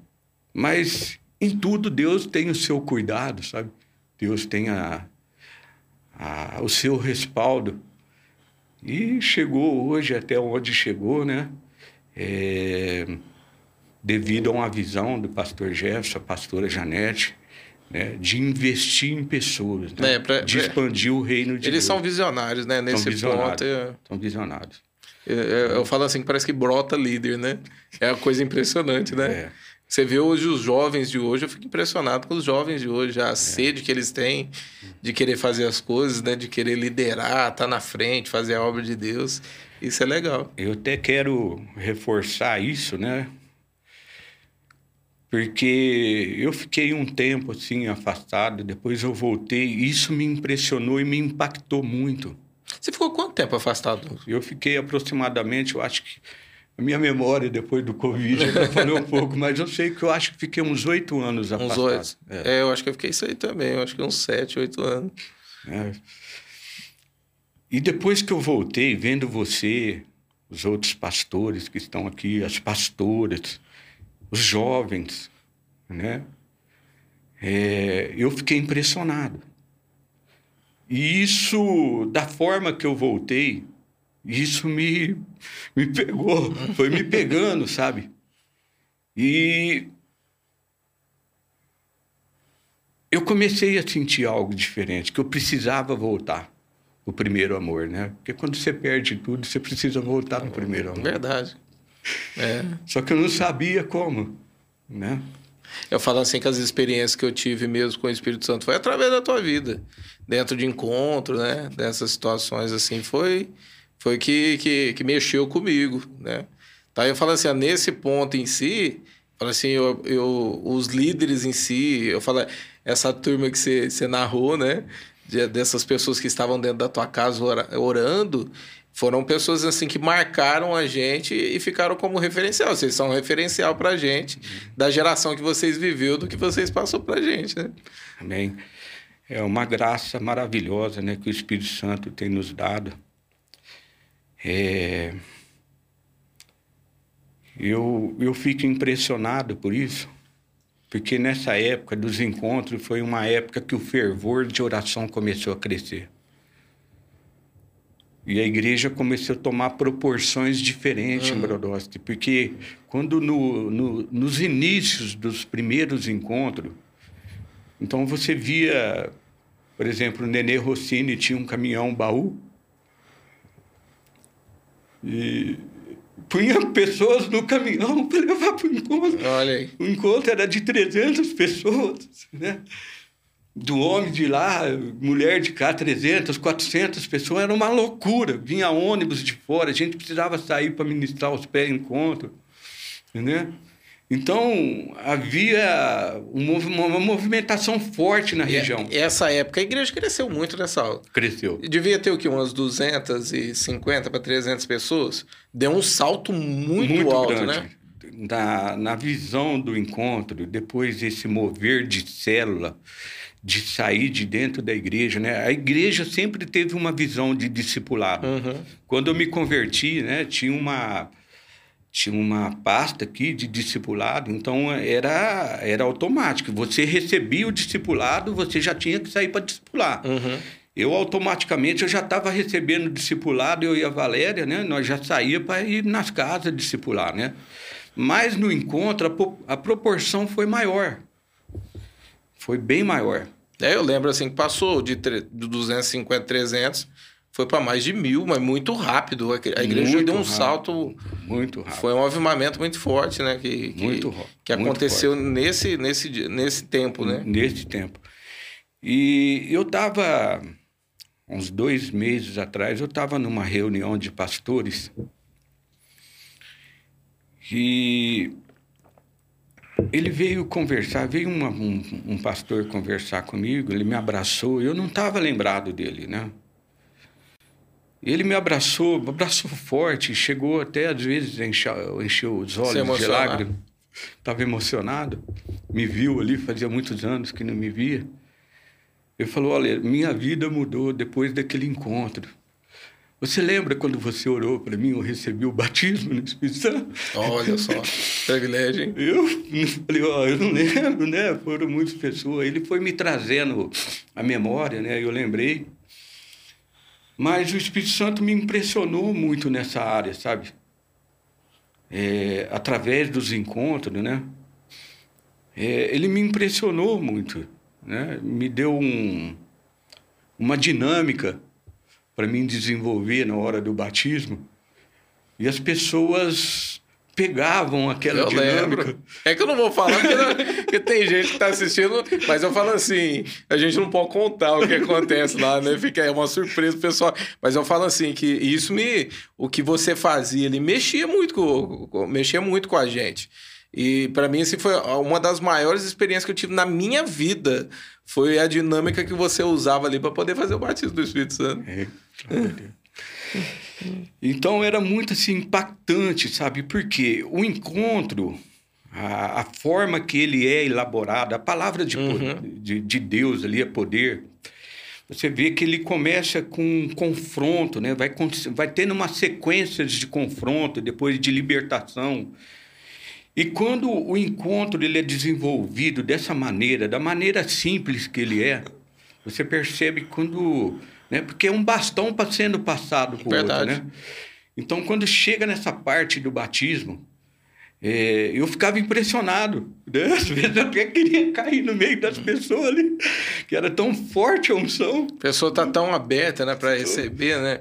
Mas em tudo Deus tem o seu cuidado, sabe? Deus tem a, a, o seu respaldo. E chegou hoje até onde chegou, né? É devido a uma visão do pastor Jefferson, a pastora Janete, né, de investir em pessoas, né, é, pra, de expandir o reino de Eles Deus. são visionários, né? Nesse são visionários, ponto. É... São visionários. Eu, eu, eu, falo assim que parece que brota líder, né? É uma coisa impressionante, né? É. Você vê hoje os jovens de hoje, eu fico impressionado com os jovens de hoje, a é. sede que eles têm de querer fazer as coisas, né? De querer liderar, estar tá na frente, fazer a obra de Deus. Isso é legal. Eu até quero reforçar isso, né? Porque eu fiquei um tempo assim afastado, depois eu voltei, e isso me impressionou e me impactou muito. Você ficou quanto tempo afastado? Eu fiquei aproximadamente, eu acho que a minha memória depois do Covid já falou um pouco, mas eu sei que eu acho que fiquei uns oito anos afastado. Uns oito? É. é. eu acho que eu fiquei isso aí também, eu acho que uns sete, oito anos. É. E depois que eu voltei, vendo você, os outros pastores que estão aqui, as pastoras, os jovens, né? É, eu fiquei impressionado. E isso, da forma que eu voltei, isso me, me pegou, foi me pegando, sabe? E eu comecei a sentir algo diferente, que eu precisava voltar o primeiro amor, né? Porque quando você perde tudo, você precisa voltar no primeiro amor. Verdade. É. Só que eu não sabia como, né? Eu falo assim que as experiências que eu tive mesmo com o Espírito Santo foi através da tua vida, dentro de encontro, né? Dessas situações assim, foi foi que, que, que mexeu comigo, né? Tá, eu falo assim, nesse ponto em si, falo assim, eu, eu, os líderes em si, eu falo, essa turma que você, narrou, né? De, dessas pessoas que estavam dentro da tua casa orando, foram pessoas assim que marcaram a gente e ficaram como referencial. Vocês são referencial para a gente, da geração que vocês viveu, do que vocês passou para a gente, né? Amém. É uma graça maravilhosa né, que o Espírito Santo tem nos dado. É... Eu, eu fico impressionado por isso, porque nessa época dos encontros foi uma época que o fervor de oração começou a crescer. E a igreja começou a tomar proporções diferentes uhum. em Brodowski, porque quando no, no, nos inícios dos primeiros encontros, então você via, por exemplo, o Nenê Rossini tinha um caminhão baú e punha pessoas no caminhão para levar para o encontro. Olha aí. O encontro era de 300 pessoas, né? Do homem de lá, mulher de cá, 300, 400 pessoas, era uma loucura. Vinha ônibus de fora, a gente precisava sair para ministrar os pés encontro, né? Então, havia uma movimentação forte na e região. Essa época, a igreja cresceu muito nessa aula. Cresceu. Devia ter o quê? Umas 250 para 300 pessoas? Deu um salto muito, muito alto, grande. né? Na, na visão do encontro, depois desse mover de célula, de sair de dentro da igreja, né? A igreja sempre teve uma visão de discipulado. Uhum. Quando eu me converti, né, tinha uma tinha uma pasta aqui de discipulado, então era era automático. Você recebia o discipulado, você já tinha que sair para discipular. Uhum. Eu automaticamente eu já estava recebendo discipulado, eu e a Valéria, né? Nós já saía para ir nas casas discipular, né? Mas no encontro a, a proporção foi maior. Foi bem maior. É, eu lembro assim que passou de, de 250, 300, foi para mais de mil, mas muito rápido. A igreja muito deu um rápido, salto. Muito rápido. Foi um movimento muito forte, né? Que, que, muito Que aconteceu muito nesse, nesse, nesse tempo, né? Nesse tempo. E eu estava, uns dois meses atrás, eu estava numa reunião de pastores. E ele veio conversar, veio uma, um, um, pastor conversar comigo, ele me abraçou, eu não estava lembrado dele, né? Ele me abraçou, abraçou forte, chegou até às vezes encheu, encheu os olhos de lágrimas. Estava emocionado, me viu ali, fazia muitos anos que não me via. Ele falou: Olha, minha vida mudou depois daquele encontro. Você lembra quando você orou para mim, eu recebi o batismo no Espírito Santo? Olha só, privilégio, hein? Eu falei, ó, eu não lembro, né? Foram muitas pessoas. Ele foi me trazendo a memória, né? Eu lembrei. Mas o Espírito Santo me impressionou muito nessa área, sabe? É, através dos encontros, né? É, ele me impressionou muito, né? Me deu um, uma dinâmica para mim desenvolver na hora do batismo. E as pessoas pegavam aquela eu dinâmica. Lembro. É que eu não vou falar, porque, não, porque tem gente que está assistindo, mas eu falo assim, a gente não pode contar o que acontece lá, né? Fica é uma surpresa pessoal. Mas eu falo assim, que isso me... O que você fazia, ele mexia muito com, com mexia muito com a gente. E para mim, assim, foi uma das maiores experiências que eu tive na minha vida. Foi a dinâmica que você usava ali para poder fazer o batismo do Espírito Santo. É. Então era muito assim impactante, sabe? Porque o encontro, a, a forma que ele é elaborado, a palavra de, uhum. de, de, Deus ali é poder. Você vê que ele começa com um confronto, né? Vai, vai tendo uma sequência de confronto, depois de libertação. E quando o encontro ele é desenvolvido dessa maneira, da maneira simples que ele é, você percebe quando né? Porque é um bastão para sendo passado o outro, né? Então, quando chega nessa parte do batismo, é, eu ficava impressionado. Né? Às vezes eu até queria cair no meio das pessoas ali, que era tão forte a unção. A pessoa está tão aberta né, para receber, né?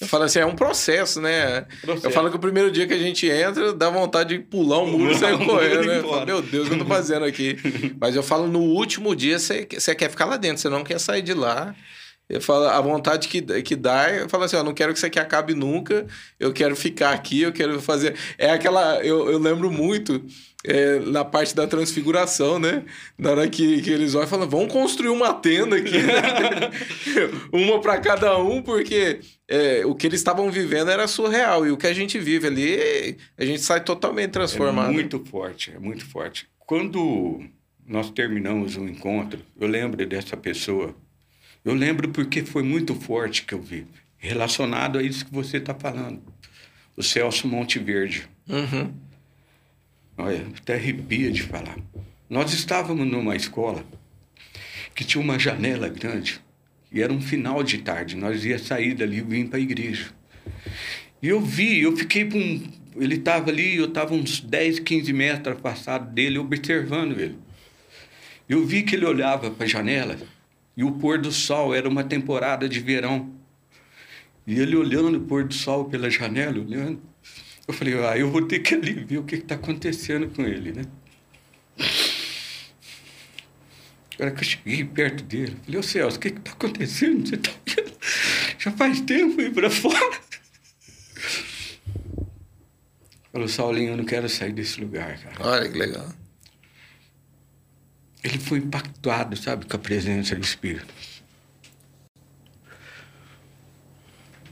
Eu falo assim, é um processo, né? Processo. Eu falo que o primeiro dia que a gente entra, dá vontade de pular um muro e sair correndo, né? Falo, Meu Deus, o que eu tô fazendo aqui? Mas eu falo, no último dia, você, você quer ficar lá dentro, você não quer sair de lá. Eu falo, a vontade que, que dá é falar assim: ó, não quero que isso aqui acabe nunca, eu quero ficar aqui, eu quero fazer. É aquela. Eu, eu lembro muito é, na parte da transfiguração, né? Na hora que, que eles olham e falam: vamos construir uma tenda aqui, uma para cada um, porque é, o que eles estavam vivendo era surreal e o que a gente vive ali, a gente sai totalmente transformado. É muito forte, é muito forte. Quando nós terminamos o encontro, eu lembro dessa pessoa eu lembro porque foi muito forte que eu vi, relacionado a isso que você está falando. O Celso Monteverde. Uhum. Olha, até arrepia de falar. Nós estávamos numa escola que tinha uma janela grande e era um final de tarde. Nós ia sair dali e vir para a igreja. E eu vi, eu fiquei com. Ele estava ali, eu estava uns 10, 15 metros afastado dele, observando ele. Eu vi que ele olhava para a janela e o pôr do sol era uma temporada de verão. E ele olhando o pôr do sol pela janela, olhando, eu falei, ah, eu vou ter que ali ver o que está acontecendo com ele, né? Agora que eu cheguei perto dele, eu falei, ô Celso, o que está acontecendo? Você está Já faz tempo ir para fora. Falou, Saulinho, eu não quero sair desse lugar, cara. Olha que legal ele foi impactado, sabe, com a presença do Espírito.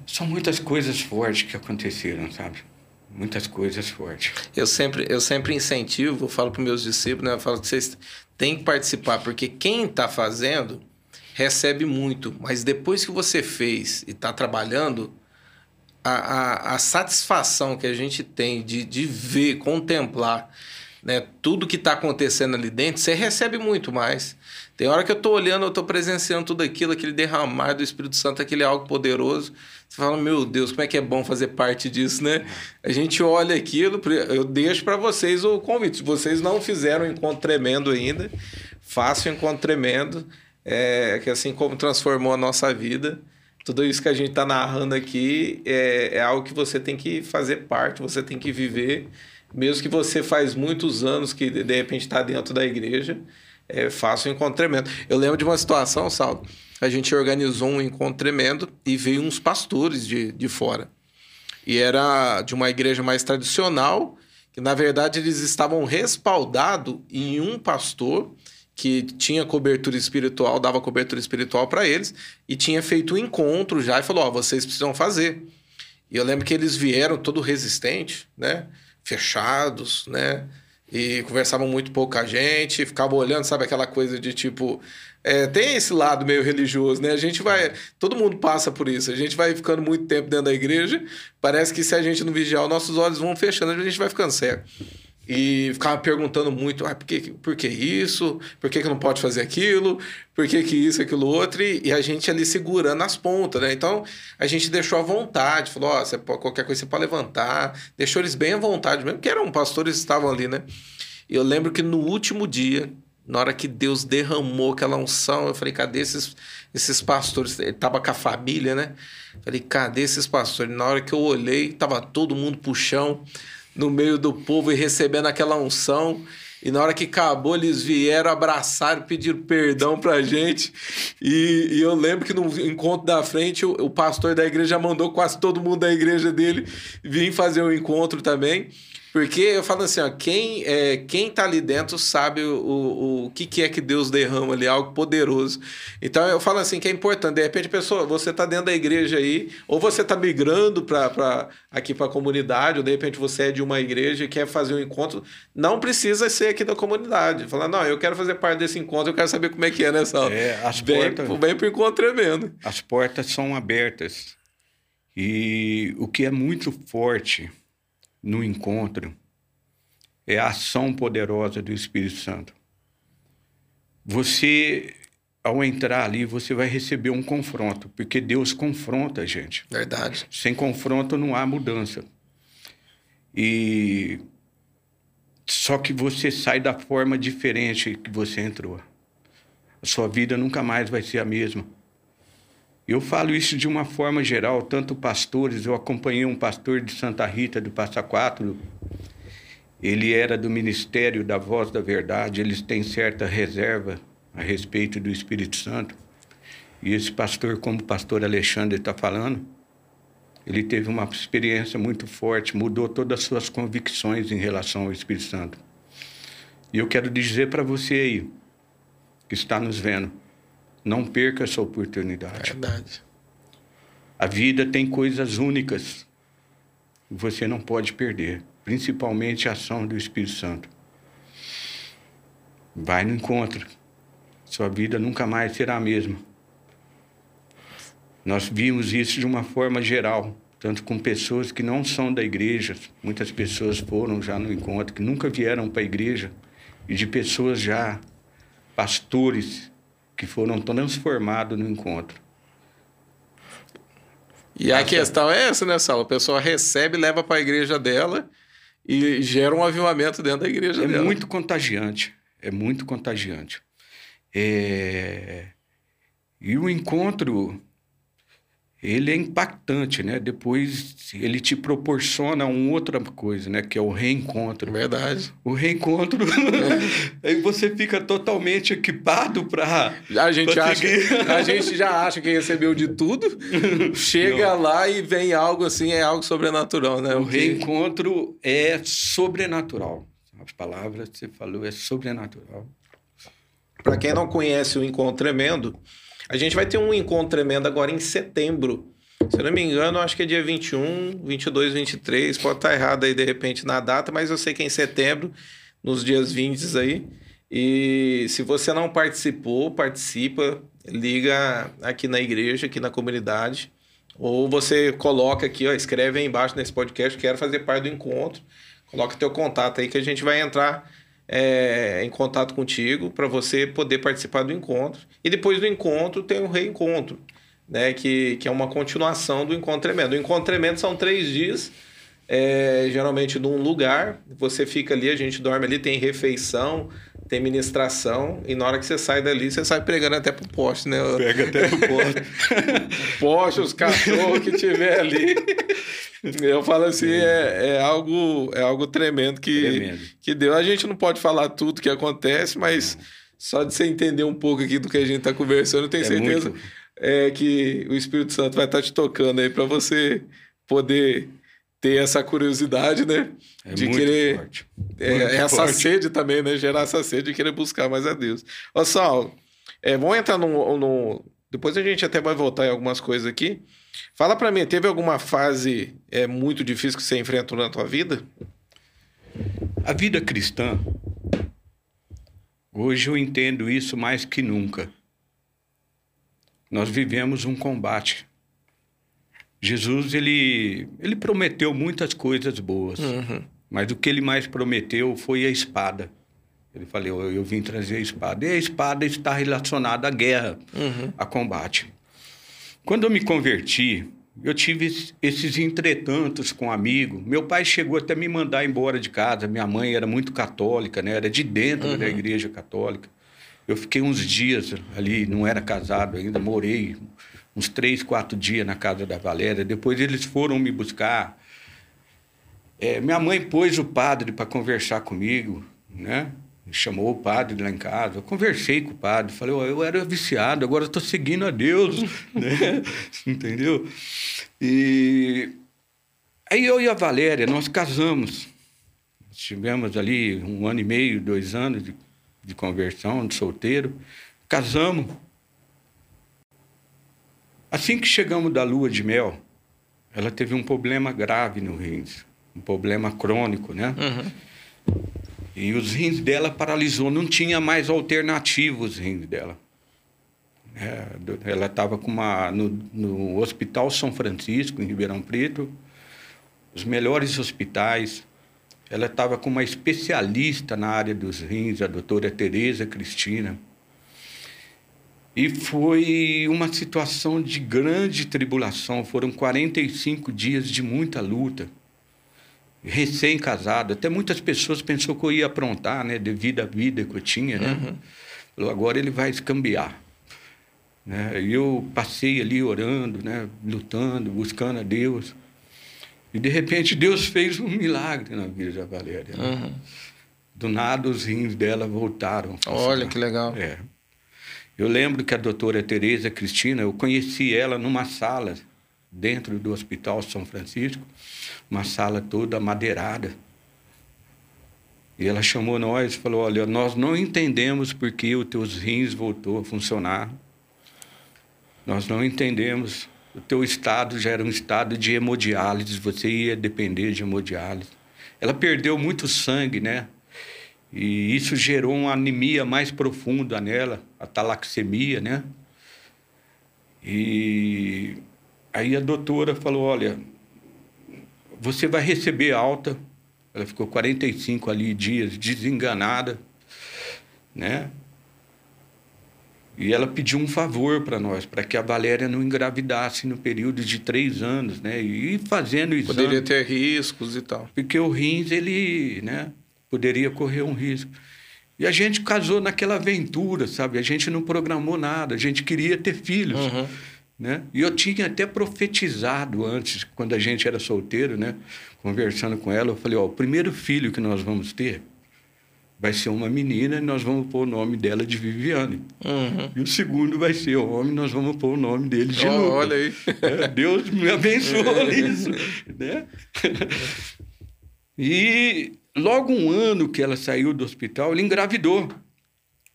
São muitas coisas fortes que aconteceram, sabe? Muitas coisas fortes. Eu sempre, eu sempre incentivo, falo para meus discípulos, né? Eu falo que vocês têm que participar, porque quem está fazendo recebe muito, mas depois que você fez e está trabalhando, a, a, a, satisfação que a gente tem de, de ver, contemplar né, tudo que está acontecendo ali dentro, você recebe muito mais. Tem hora que eu estou olhando, eu estou presenciando tudo aquilo, aquele derramar do Espírito Santo, aquele algo poderoso. Você fala, meu Deus, como é que é bom fazer parte disso, né? A gente olha aquilo, eu deixo para vocês o convite. Se vocês não fizeram um encontro tremendo ainda, façam um encontro tremendo, é, que assim como transformou a nossa vida, tudo isso que a gente está narrando aqui é, é algo que você tem que fazer parte, você tem que viver mesmo que você faz muitos anos que de repente está dentro da igreja, é, faça um encontro tremendo. Eu lembro de uma situação, Saulo, a gente organizou um encontro tremendo e veio uns pastores de, de fora. E era de uma igreja mais tradicional, que na verdade eles estavam respaldados em um pastor que tinha cobertura espiritual, dava cobertura espiritual para eles, e tinha feito um encontro já e falou: Ó, oh, vocês precisam fazer. E eu lembro que eles vieram todo resistente, né? fechados, né? E conversavam muito pouca gente, ficavam olhando, sabe, aquela coisa de tipo. É, tem esse lado meio religioso, né? A gente vai. Todo mundo passa por isso. A gente vai ficando muito tempo dentro da igreja. Parece que se a gente não vigiar, os nossos olhos vão fechando, a gente vai ficando cego. E ficava perguntando muito, ah, por, que, por que isso? Por que, que não pode fazer aquilo? Por que, que isso, aquilo, outro? E, e a gente ali segurando as pontas, né? Então, a gente deixou à vontade, falou, ó, oh, qualquer coisa você pode levantar. Deixou eles bem à vontade mesmo, porque eram pastores estavam ali, né? E eu lembro que no último dia, na hora que Deus derramou aquela unção, eu falei, cadê esses, esses pastores? Ele tava com a família, né? Falei, cadê esses pastores? Na hora que eu olhei, tava todo mundo pro chão no meio do povo e recebendo aquela unção. E na hora que acabou, eles vieram, abraçaram, pediram perdão pra gente. E, e eu lembro que no encontro da frente, o, o, pastor da igreja mandou quase todo mundo da igreja dele vir fazer o um encontro também. Porque eu falo assim, ó, quem, é, quem tá ali dentro sabe o, o, o que, que é que Deus derrama ali, algo poderoso. Então eu falo assim que é importante. De repente, pessoa, você tá dentro da igreja aí, ou você tá migrando para aqui para a comunidade, ou de repente você é de uma igreja e quer fazer um encontro, não precisa ser aqui da comunidade. Falar, não, eu quero fazer parte desse encontro, eu quero saber como é que é nessa hora. É, as vem, portas, vem pro encontro tremendo. As portas são abertas. E o que é muito forte no encontro é a ação poderosa do Espírito Santo. Você, ao entrar ali, você vai receber um confronto, porque Deus confronta a gente. Verdade. Sem confronto não há mudança. E só que você sai da forma diferente que você entrou. A sua vida nunca mais vai ser a mesma. Eu falo isso de uma forma geral, tanto pastores, eu acompanhei um pastor de Santa Rita do Passa Quatro, ele era do Ministério da Voz da Verdade, eles têm certa reserva a respeito do Espírito Santo. E esse pastor, como o pastor Alexandre está falando, ele teve uma experiência muito forte, mudou todas as suas convicções em relação ao Espírito Santo. E eu quero dizer para você aí, que está nos vendo, não perca essa oportunidade. Verdade. A vida tem coisas únicas que você não pode perder, principalmente a ação do Espírito Santo. Vai no encontro. Sua vida nunca mais será a mesma. Nós vimos isso de uma forma geral, tanto com pessoas que não são da igreja, muitas pessoas foram já no encontro, que nunca vieram para a igreja, e de pessoas já, pastores, que foram transformados no encontro. E a questão é essa, né, Saulo? A pessoa recebe, leva para a igreja dela e gera um avivamento dentro da igreja é dela. É muito contagiante, é muito contagiante. É... E o encontro ele é impactante, né? Depois ele te proporciona uma outra coisa, né? Que é o reencontro. Verdade. O reencontro, é. aí você fica totalmente equipado para a gente acha, a gente já acha que recebeu de tudo, chega Não. lá e vem algo assim, é algo sobrenatural, né? O, o reencontro é sobrenatural. As palavras que você falou é sobrenatural. Para quem não conhece o Encontro Tremendo, a gente vai ter um encontro tremendo agora em setembro. Se eu não me engano, acho que é dia 21, 22, 23. Pode estar errado aí de repente na data, mas eu sei que é em setembro, nos dias 20 aí. E se você não participou, participa, liga aqui na igreja, aqui na comunidade. Ou você coloca aqui, ó, escreve aí embaixo nesse podcast, quero fazer parte do encontro. Coloca teu contato aí que a gente vai entrar é, em contato contigo para você poder participar do encontro. E depois do encontro tem um reencontro, né? Que, que é uma continuação do encontro tremendo. O encontro tremendo são três dias, é, geralmente num lugar. Você fica ali, a gente dorme ali, tem refeição, tem ministração, e na hora que você sai dali, você sai pregando até pro poste, né? Pega até pro poste. poste, os cachorros que tiver ali. Eu falo assim, é, é, algo, é algo tremendo que, tremendo. que deu. A gente não pode falar tudo que acontece, mas só de você entender um pouco aqui do que a gente está conversando, eu tenho é certeza muito... é, que o Espírito Santo vai estar tá te tocando aí para você poder ter essa curiosidade, né? É de querer. Forte. É, essa forte. sede também, né? Gerar essa sede de querer buscar mais a Deus. Ô, Saulo, é, vamos entrar no, no. Depois a gente até vai voltar em algumas coisas aqui. Fala para mim, teve alguma fase é, muito difícil que você enfrentou na tua vida? A vida cristã, hoje eu entendo isso mais que nunca. Nós vivemos um combate. Jesus, ele, ele prometeu muitas coisas boas, uhum. mas o que ele mais prometeu foi a espada. Ele falou, eu, eu vim trazer a espada. E a espada está relacionada à guerra, uhum. a combate. Quando eu me converti, eu tive esses entretantos com um amigo. Meu pai chegou até me mandar embora de casa. Minha mãe era muito católica, né? Era de dentro uhum. da igreja católica. Eu fiquei uns dias ali, não era casado ainda, morei uns três, quatro dias na casa da Valéria. Depois eles foram me buscar. É, minha mãe pôs o padre para conversar comigo, né? Chamou o padre lá em casa, eu conversei com o padre, falei, oh, eu era viciado, agora estou seguindo a Deus, né? Entendeu? E aí eu e a Valéria, nós casamos. Tivemos ali um ano e meio, dois anos de, de conversão, de solteiro. Casamos. Assim que chegamos da lua de mel, ela teve um problema grave no rins, um problema crônico, né? Uhum. E os rins dela paralisou, não tinha mais alternativa os rins dela. É, ela estava com uma no, no, Hospital São Francisco em Ribeirão Preto, os melhores hospitais. Ela estava com uma especialista na área dos rins, a doutora Tereza Cristina. E foi uma situação de grande tribulação. Foram 45 dias de muita luta recém-casado. Até muitas pessoas pensou que eu ia aprontar, né? Devido à vida que eu tinha, né? Uhum. Falou, agora ele vai escambiar. Né? E eu passei ali orando, né? Lutando, buscando a Deus. E de repente Deus fez um milagre na vida da Valéria. Né? Uhum. Do nada os rins dela voltaram. Olha que legal. É. Eu lembro que a doutora Tereza Cristina, eu conheci ela numa sala dentro do Hospital São Francisco, uma sala toda madeirada. E ela chamou nós e falou: Olha, nós não entendemos por que os teus rins voltou a funcionar. Nós não entendemos. O teu estado já era um estado de hemodiálise, você ia depender de hemodiálise. Ela perdeu muito sangue, né? E isso gerou uma anemia mais profunda nela, a talaxemia, né? E aí a doutora falou: Olha, você vai receber alta. Ela ficou 45 ali dias desenganada, né? E ela pediu um favor para nós, para que a Valéria não engravidasse no período de três anos, né? E fazendo isso. Poderia ter riscos e tal. Porque o rins, ele, né? Poderia correr um risco. E a gente casou naquela aventura, sabe? A gente não programou nada, a gente queria ter filhos. Uhum. Né? E eu tinha até profetizado antes, quando a gente era solteiro, né? conversando com ela, eu falei: Ó, o primeiro filho que nós vamos ter vai ser uma menina e nós vamos pôr o nome dela de Viviane. Uhum. E o segundo vai ser homem, nós vamos pôr o nome dele de oh, Lucas. Olha aí. É, Deus me abençoou nisso. Né? E logo um ano que ela saiu do hospital, ela engravidou.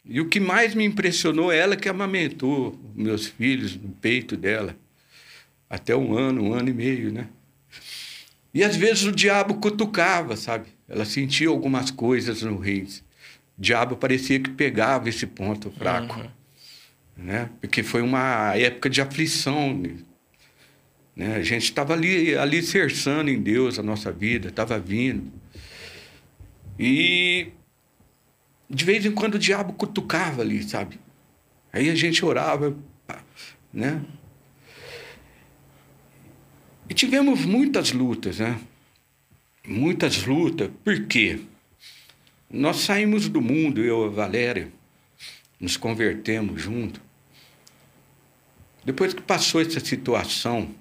E o que mais me impressionou é ela que amamentou meus filhos no peito dela. Até um ano, um ano e meio, né? E às vezes o diabo cutucava, sabe? Ela sentia algumas coisas no rins. O diabo parecia que pegava esse ponto fraco. Uhum. Né? Porque foi uma época de aflição. Né? A gente estava ali, ali cerçando em Deus a nossa vida, estava vindo. E de vez em quando o diabo cutucava ali, sabe? Aí a gente orava, né? E tivemos muitas lutas, né? Muitas lutas. Por quê? Nós saímos do mundo, eu e a Valéria, nos convertemos junto. Depois que passou essa situação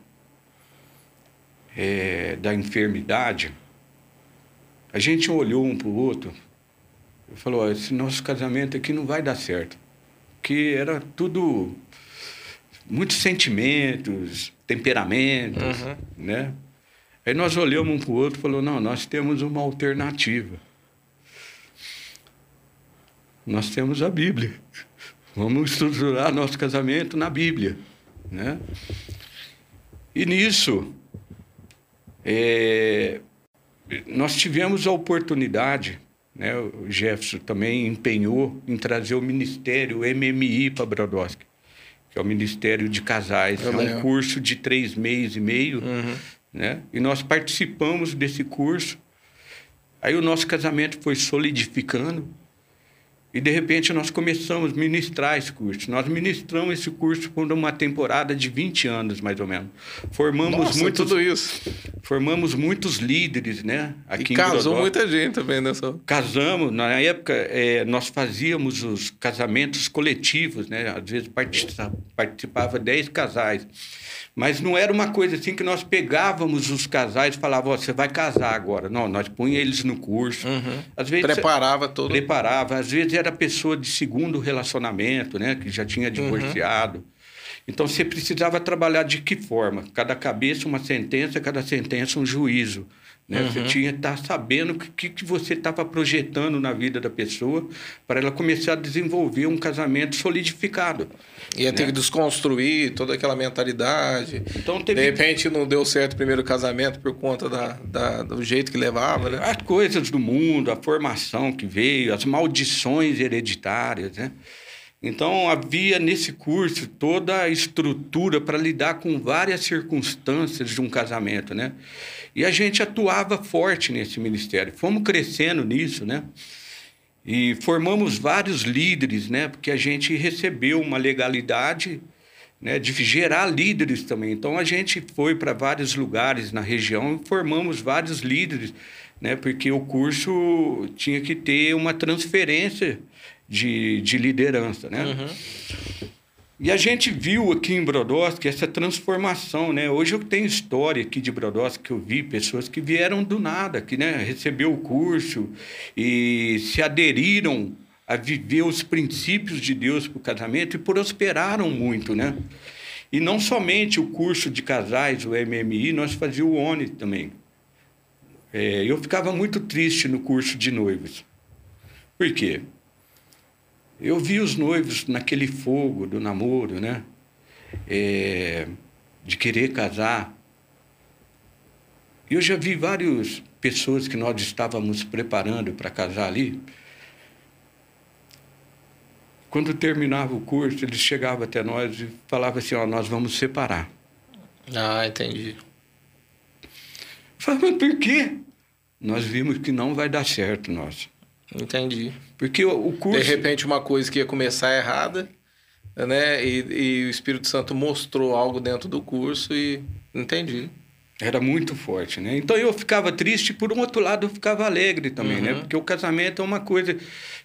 é, da enfermidade, a gente olhou um para o outro e falou: esse nosso casamento aqui não vai dar certo. Porque era tudo. Muitos sentimentos, temperamentos, uhum. né? Aí nós olhamos um para o outro e falou: não, nós temos uma alternativa. Nós temos a Bíblia. Vamos estruturar nosso casamento na Bíblia, né? E nisso, é, nós tivemos a oportunidade, né, o Jefferson também empenhou em trazer o Ministério MMI para Brodowski, que é o Ministério de Casais. É um curso de três meses e meio, uhum. né? E nós participamos desse curso. Aí o nosso casamento foi solidificando. E de repente nós começamos a ministrar esse curso. Nós ministramos esse curso por uma temporada de 20 anos, mais ou menos. Formamos Nossa, muitos, tudo isso. Formamos muitos líderes, né? Aqui e casou Brodó. muita gente também. Né, Casamos. Na época, é, nós fazíamos os casamentos coletivos, né? Às vezes participava 10 casais. Mas não era uma coisa assim que nós pegávamos os casais e falávamos, você vai casar agora. Não, nós punha eles no curso. Uhum. Às vezes, preparava todo. Preparava. Às vezes era pessoa de segundo relacionamento, né? Que já tinha divorciado. Uhum. Então você precisava trabalhar de que forma? Cada cabeça uma sentença, cada sentença um juízo. Né? Uhum. Você tinha que estar sabendo o que, que você estava projetando na vida da pessoa para ela começar a desenvolver um casamento solidificado. Ia né? ter que desconstruir toda aquela mentalidade. Então, teve... De repente não deu certo o primeiro casamento por conta da, da, do jeito que levava, né? As coisas do mundo, a formação que veio, as maldições hereditárias, né? Então, havia nesse curso toda a estrutura para lidar com várias circunstâncias de um casamento, né? E a gente atuava forte nesse ministério. Fomos crescendo nisso, né? E formamos vários líderes, né? Porque a gente recebeu uma legalidade né, de gerar líderes também. Então, a gente foi para vários lugares na região e formamos vários líderes, né? Porque o curso tinha que ter uma transferência de, de liderança, né? Uhum. E a gente viu aqui em Brodowski essa transformação, né? Hoje eu tenho história aqui de Brodowski que eu vi pessoas que vieram do nada, que né, recebeu o curso e se aderiram a viver os princípios de Deus para o casamento e prosperaram muito, né? E não somente o curso de casais, o MMI, nós fazíamos o ONI também. É, eu ficava muito triste no curso de noivos. Por quê? Eu vi os noivos naquele fogo do namoro, né? É, de querer casar. Eu já vi várias pessoas que nós estávamos preparando para casar ali. Quando terminava o curso, eles chegavam até nós e falavam assim: Ó, nós vamos separar. Ah, entendi. Falava, por quê? Nós vimos que não vai dar certo, nós. Entendi. Porque o, curso. De repente, uma coisa que ia começar errada, né? E, e o Espírito Santo mostrou algo dentro do curso e. Entendi. Era muito forte, né? Então eu ficava triste, por um outro lado eu ficava alegre também, né? Uhum. Porque o casamento é uma coisa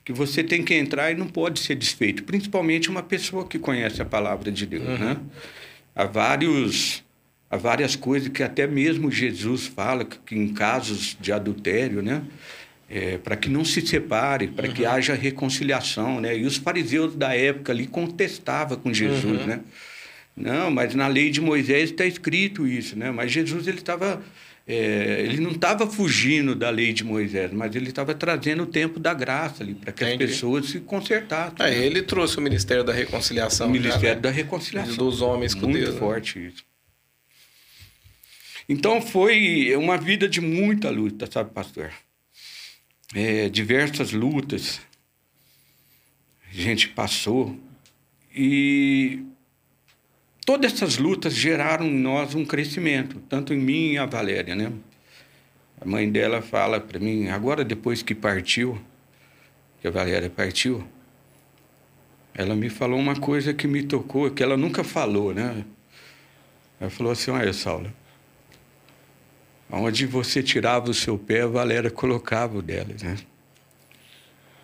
que você tem que entrar e não pode ser desfeito, principalmente uma pessoa que conhece a palavra de Deus, né? Há vários há várias coisas que até mesmo Jesus fala que, que em casos de adultério, né? É, para que não se separe, para que haja reconciliação, né? E os fariseus da época ali contestavam com Jesus, Uhum. né? Não, mas na lei de Moisés está escrito isso, né? Mas Jesus ele estava, ele não estava fugindo da lei de Moisés, mas ele estava trazendo o tempo da graça ali para que Entendi. as pessoas se consertassem. É, ele trouxe o Ministério da Reconciliação. o já, Ministério né? da Reconciliação Dos homens com muito Deus. né? forte isso. Então foi uma vida de muita luta, sabe, pastor? É, diversas lutas a gente passou e todas essas lutas geraram em nós um crescimento, tanto em mim e a Valéria, né? A mãe dela fala para mim, agora depois que partiu, que a Valéria partiu, ela me falou uma coisa que me tocou, que ela nunca falou, né? Ela falou assim, olha, Saulo, onde você tirava o seu pé, a Valéria colocava o dela, né?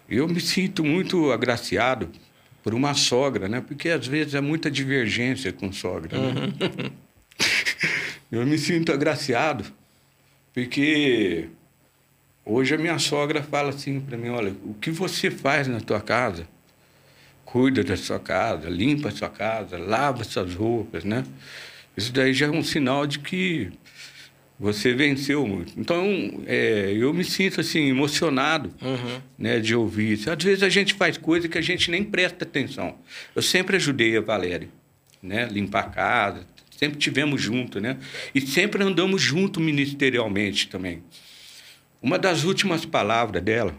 Eu me sinto muito agraciado por uma sogra, né? Porque às vezes há muita divergência com sogra, né? Eu me sinto agraciado porque hoje a minha sogra fala assim para mim, olha, o que você faz na tua casa? Cuida da sua casa, limpa a sua casa, lava suas roupas, né? Isso daí já é um sinal de que você venceu muito. Então, é, eu me sinto assim emocionado, Uhum. né, de ouvir isso. Às vezes a gente faz coisa que a gente nem presta atenção. Eu sempre ajudei a Valéria, né, limpar a casa, sempre tivemos junto, né, e sempre andamos junto ministerialmente também. Uma das últimas palavras dela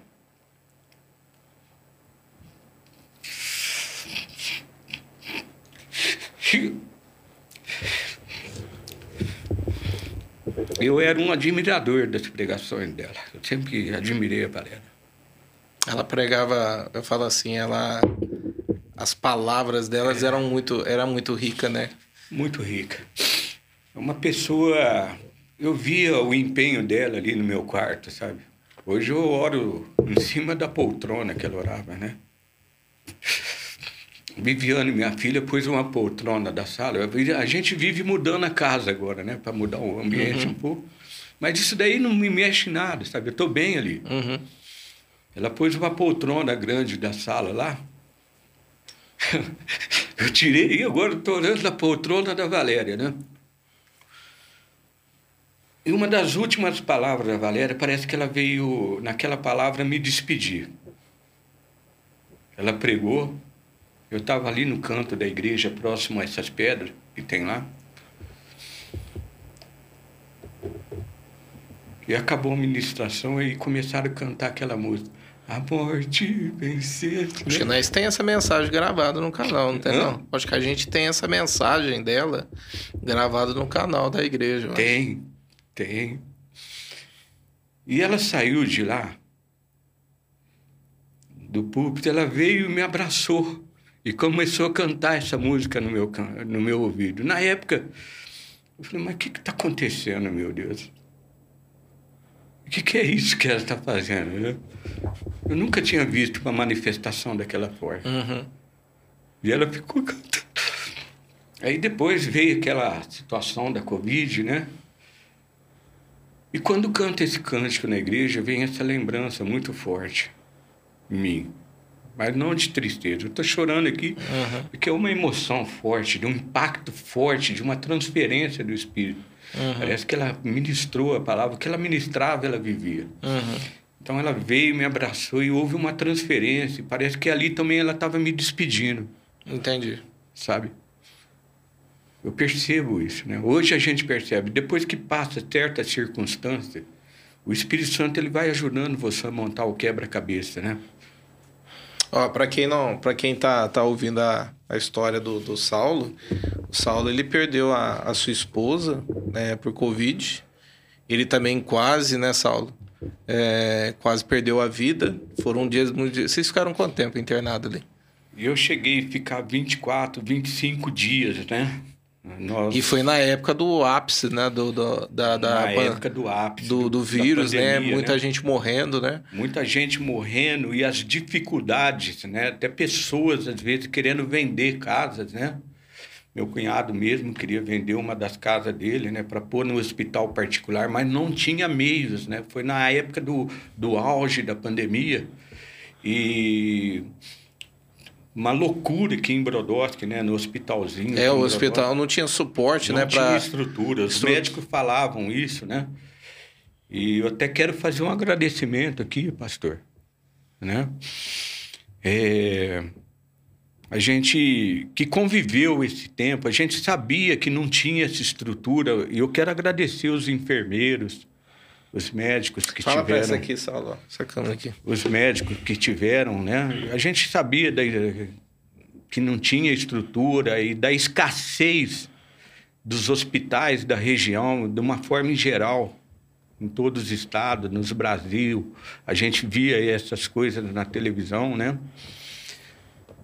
Eu era um admirador das pregações dela. Eu sempre admirei a Valéria. Ela pregava, eu falo assim, ela as palavras delas eram muito, era muito rica, né? Muito rica. Uma pessoa. Eu via o empenho dela ali no meu quarto, sabe? Hoje eu oro em cima da poltrona que ela orava, né? Viviane, minha filha, pôs uma poltrona da sala. A gente vive mudando a casa agora, né? Para mudar o ambiente um pouco. Mas isso daí não me mexe em nada, sabe? Eu estou bem ali. Uhum. Ela pôs uma poltrona grande da sala lá. Eu tirei e agora estou olhando a poltrona da Valéria, né? E uma das últimas palavras da Valéria, parece que ela veio, naquela palavra, me despedir. Ela pregou, eu estava ali no canto da igreja, próximo a essas pedras que tem lá. E acabou a ministração e começaram a cantar aquela música. A morte venceu. Acho que nós tem essa mensagem gravada no canal, não tem Hã? não? Acho que a gente tem essa mensagem dela gravada no canal da igreja. Tem, tem. E ela saiu de lá, do púlpito, ela veio e me abraçou e começou a cantar essa música no meu, no meu ouvido. Na época, eu falei, mas o que está acontecendo, meu Deus? O que, que é isso que ela está fazendo? né? Eu nunca tinha visto uma manifestação daquela forma. Uhum. E ela ficou cantando. Aí depois veio aquela situação da Covid, né? E quando canta esse cântico na igreja, vem essa lembrança muito forte em mim. Mas não de tristeza. Eu estou chorando aqui Uhum. porque é uma emoção forte, de um impacto forte, de uma transferência do Espírito. Uhum. Parece que ela ministrou a palavra, o que ela ministrava, ela vivia. Uhum. Então ela veio, me abraçou e houve uma transferência. Parece que ali também ela estava me despedindo, Entendi. sabe? Eu percebo isso, né? Hoje a gente percebe. Depois que passa certa circunstância, o Espírito Santo ele vai ajudando você a montar o quebra-cabeça, né? Ó, para quem não, para quem tá, tá ouvindo a, a história do, do Saulo, o Saulo ele perdeu a, a sua esposa, né, por Covid. Ele também quase, né, Saulo? É, quase perdeu a vida. Foram dias dias- Vocês ficaram quanto tempo internado ali? Eu cheguei a ficar 24, 25 dias, né? Nós, E foi na época do ápice, né, do, do- da, da na época do ápice. do, do vírus, né? pandemia, Muita gente morrendo, né? muita gente morrendo e as dificuldades, né? Até pessoas às vezes querendo vender casas, né? Meu cunhado mesmo queria vender uma das casas dele, né, para pôr no hospital particular, mas não tinha meios, né? Foi na época do, do auge da pandemia e uma loucura aqui em Brodowski, né, no hospitalzinho. É, o hospital não tinha suporte, não né, tinha para estrutura. Os Estru- médicos falavam isso, né? E eu até quero fazer um agradecimento aqui, pastor, né? É, a gente que conviveu esse tempo, a gente sabia que não tinha essa estrutura e eu quero agradecer os enfermeiros, os médicos que Fala tiveram essa aqui, Saulo, câmera aqui. os médicos que tiveram, né? A gente sabia da, que não tinha estrutura e da escassez dos hospitais da região, de uma forma em geral, em todos os estados, nos Brasil. A gente via essas coisas na televisão, né?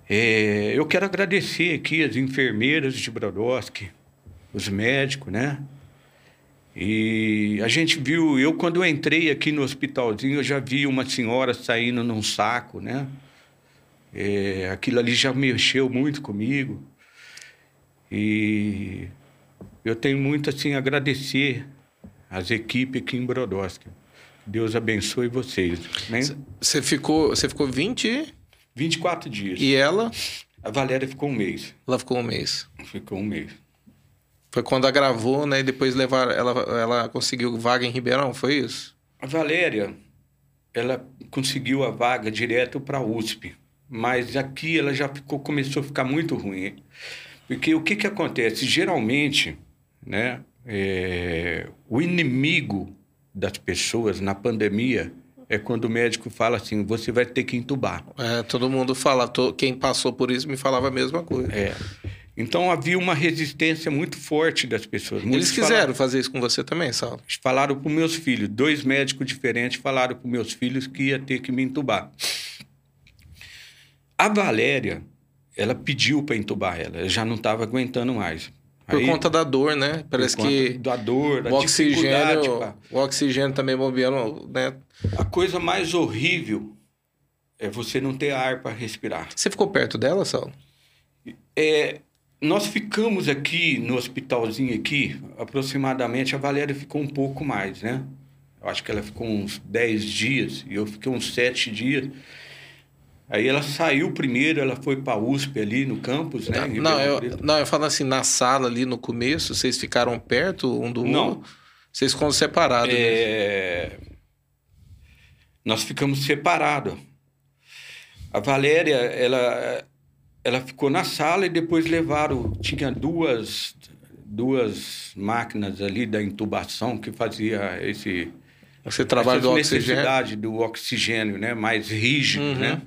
É, eu quero agradecer aqui as enfermeiras de Brodowski, os médicos, né? E a gente viu, eu quando eu entrei aqui no hospitalzinho, eu já vi uma senhora saindo num saco, né? É, aquilo ali já mexeu muito comigo. E eu tenho muito assim a agradecer às equipes aqui em Brodowski. Deus abençoe vocês. Né? Você ficou, você ficou 20 e- 24 dias. e ela, A Valéria ficou um mês. ela ficou um mês. Ficou um mês. Foi quando agravou, né? E depois levar, ela, ela conseguiu vaga em Ribeirão, foi isso? A Valéria, ela conseguiu a vaga direto para a USP, mas aqui ela já ficou, começou a ficar muito ruim. Porque o que, que acontece? Geralmente, né, é, o inimigo das pessoas na pandemia é quando o médico fala assim: você vai ter que entubar. É, todo mundo fala, to- quem passou por isso me falava a mesma coisa. É. Então havia uma resistência muito forte das pessoas. Eles Muitos quiseram falaram- fazer isso com você também, Saulo? falaram para meus filhos, dois médicos diferentes falaram para meus filhos que ia ter que me entubar. A Valéria, ela pediu para entubar ela, eu já não estava aguentando mais. Por Aí, conta da dor, né? Parece que da dor, da o dificuldade, oxigênio, pá. o oxigênio também bombeando, né? A coisa mais horrível é você não ter ar para respirar. Você ficou perto dela, Saulo? É, nós ficamos aqui no hospitalzinho aqui, aproximadamente, a Valéria ficou um pouco mais, né? Eu acho que ela ficou uns 10 dias e eu fiquei uns 7 dias. Aí ela saiu primeiro, ela foi para a USP ali no campus, né? Não, Ribeirão eu, Preto. não, eu falo assim, na sala ali no começo, vocês ficaram perto um do Não. outro? Vocês ficam separados, né? É, Nós ficamos separados. A Valéria, ela, ela ficou na sala e depois levaram. Tinha duas, duas máquinas ali da intubação que fazia esse Você trabalha essa do oxigênio. necessidade do oxigênio, né, mais rígido, Uhum. né?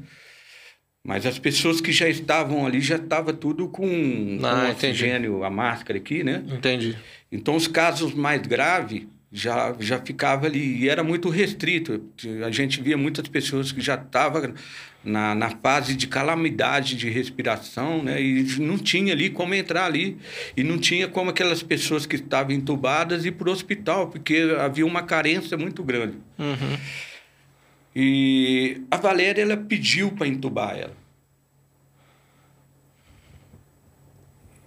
Mas as pessoas que já estavam ali já estava tudo com, com Ah, entendi. oxigênio, a máscara aqui, né? Entendi. Então, os casos mais graves já, já ficava ali. E era muito restrito. A gente via muitas pessoas que já estavam na, na fase de calamidade de respiração, né? E não tinha ali como entrar ali. E não tinha como aquelas pessoas que estavam entubadas ir para o hospital, porque havia uma carência muito grande. Uhum. E a Valéria, ela pediu para entubar ela.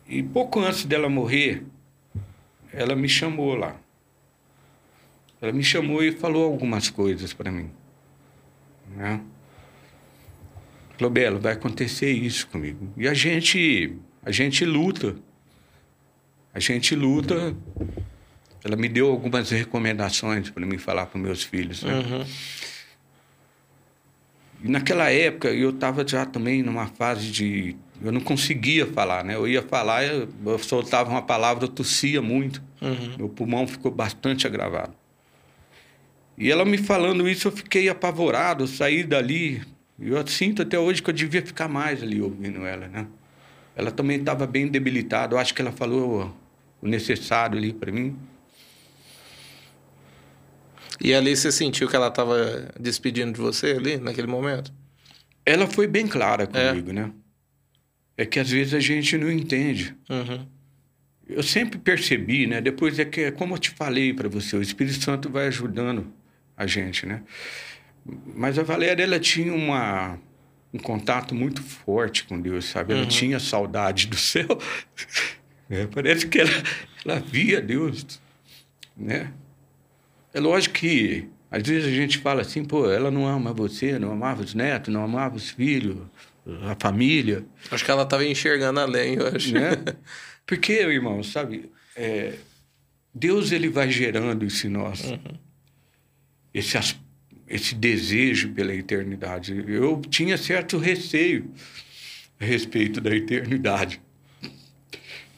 E pouco antes dela morrer, ela me chamou lá. Ela me chamou e falou algumas coisas para mim. Né? Falou, Belo, vai acontecer isso comigo. E a gente, a gente luta. A gente luta. Ela me deu algumas recomendações para mim falar para meus filhos. Né? Uhum. E naquela época eu estava já também numa fase de. Eu não conseguia falar, né? Eu ia falar, eu, eu soltava uma palavra, eu tossia muito. Uhum. Meu pulmão ficou bastante agravado. E ela me falando isso, eu fiquei apavorado, eu saí dali. Eu sinto até hoje que eu devia ficar mais ali ouvindo ela, né? Ela também estava bem debilitada, eu acho que ela falou o necessário ali para mim. E ali você sentiu que ela estava despedindo de você ali, naquele momento? Ela foi bem clara comigo, né? É que às vezes a gente não entende. Uhum. Eu sempre percebi, né? Depois é que, como eu te falei para você, o Espírito Santo vai ajudando a gente, né? Mas a Valéria, ela tinha uma, um contato muito forte com Deus, sabe? Ela Uhum. tinha saudade do céu. É, parece que ela, ela via Deus, né? É lógico que às vezes a gente fala assim, pô, ela não ama você, não amava os netos, não amava os filhos, a família, Acho que ela estava enxergando além, eu acho. né? Porque, irmão, sabe, é, Deus ele vai gerando isso em nós, esse, esse desejo pela eternidade. Eu tinha certo receio a respeito da eternidade.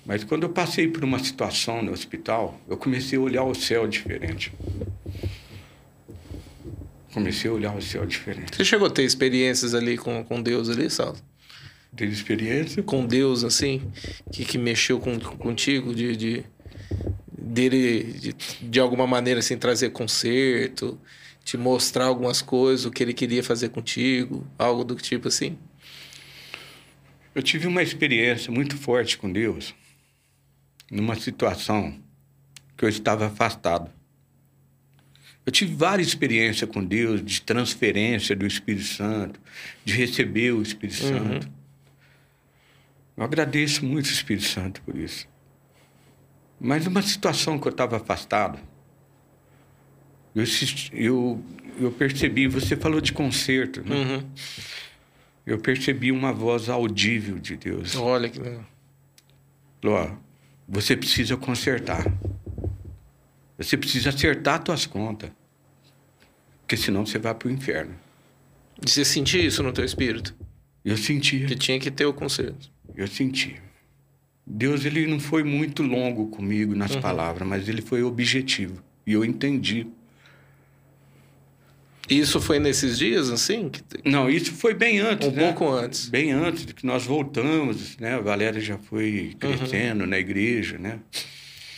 Mas quando eu passei por uma situação no hospital, eu comecei a olhar o céu diferente. Comecei a olhar o céu diferente. Você chegou a ter experiências ali com, com Deus ali, Saulo? Teve experiência? Com Deus, assim, que, que mexeu com, contigo, de, de dele, de, de alguma maneira, assim, trazer conserto, te mostrar algumas coisas, o que ele queria fazer contigo, algo do tipo assim? Eu tive uma experiência muito forte com Deus numa situação que eu estava afastado. Eu tive várias experiências com Deus de transferência do Espírito Santo, de receber o Espírito Uhum. Santo. Eu agradeço muito o Espírito Santo por isso. Mas numa situação que eu estava afastado, eu, eu, eu percebi, você falou de concerto, né? Uhum. Eu percebi uma voz audível de Deus. Olha que legal. Falou, ó, você precisa consertar. Você precisa acertar suas contas. Porque senão você vai para o inferno. E você sentia isso no teu espírito? Eu sentia, Que tinha que ter o conserto. eu senti. Deus ele não foi muito longo comigo nas palavras, mas ele foi objetivo. E eu entendi. Isso foi nesses dias, assim? Que, Não, isso foi bem antes, um né? pouco antes. Bem antes de que nós voltamos, né? A Valéria já foi crescendo na igreja, né?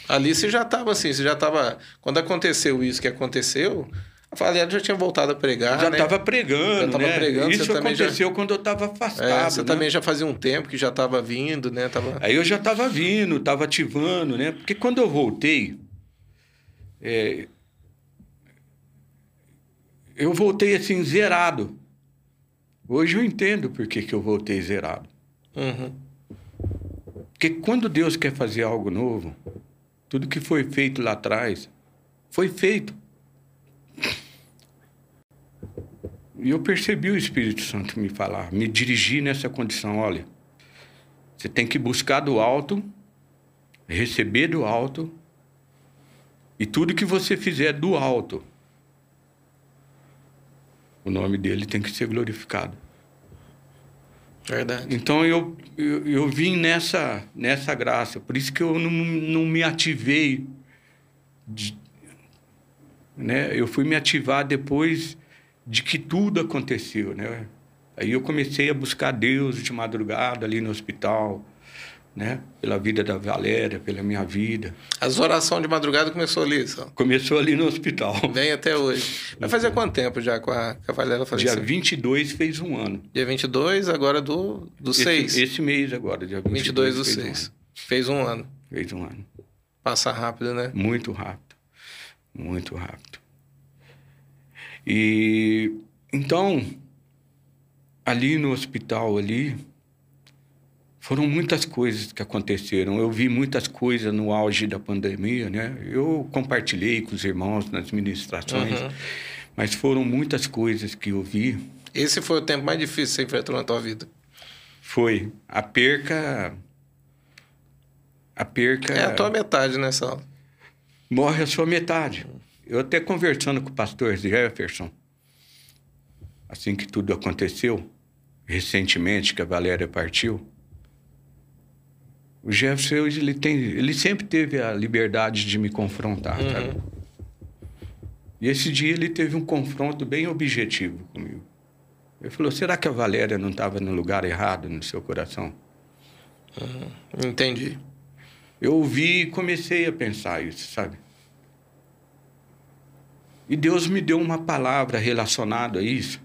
Ali você já estava assim, você já estava... Quando aconteceu isso que aconteceu, a Valéria já tinha voltado a pregar, já né? estava pregando, Já tava né? pregando, Isso também já- aconteceu quando eu estava afastado, É, você né? também já fazia um tempo que já estava vindo, né? Tava... Aí eu já estava vindo, estava ativando, né? Porque quando eu voltei, é, eu voltei assim, zerado. Hoje eu entendo por que, que eu voltei zerado. Uhum. Porque quando Deus quer fazer algo novo, tudo que foi feito lá atrás, foi feito. E eu percebi o Espírito Santo me falar, me dirigir nessa condição. Olha, você tem que buscar do alto, receber do alto, e tudo que você fizer do alto, o nome dele tem que ser glorificado. Verdade. Então eu, eu, eu vim nessa, nessa graça. Por isso que eu não, não me ativei. de- né? Eu fui me ativar depois de que tudo aconteceu. Né? Aí eu comecei a buscar Deus de madrugada ali no hospital, né? pela vida da Valéria, pela minha vida. As orações de madrugada começou ali, só. Começou ali no hospital. Vem até hoje. Vai fazer quanto tempo já com a, com a Valéria Dia faleceu? 22 fez um ano. Dia 22, agora do, do Esse- 6. Esse, mês agora, dia 22, 22 do fez um 6. ano. Fez um ano. Fez um ano. Passa rápido, né? Muito rápido. Muito rápido. E então, ali no hospital ali, foram muitas coisas que aconteceram. Eu vi muitas coisas no auge da pandemia, né? Eu compartilhei com os irmãos nas ministrações, uhum. mas foram muitas coisas que eu vi. Esse foi o tempo mais difícil que você enfrentou na tua vida? Foi. A perca. A perca. É a tua metade nessa aula. Morre a sua metade. Eu até conversando com o pastor Jefferson, assim que tudo aconteceu, recentemente que a Valéria partiu, o Jefferson ele tem, ele sempre teve a liberdade de me confrontar, uhum. sabe? E esse dia ele teve um confronto bem objetivo comigo. Ele falou: será que a Valéria não estava no lugar errado no seu coração? Uhum. Entendi. Eu ouvi e comecei a pensar isso, sabe? E Deus me deu uma palavra relacionada a isso.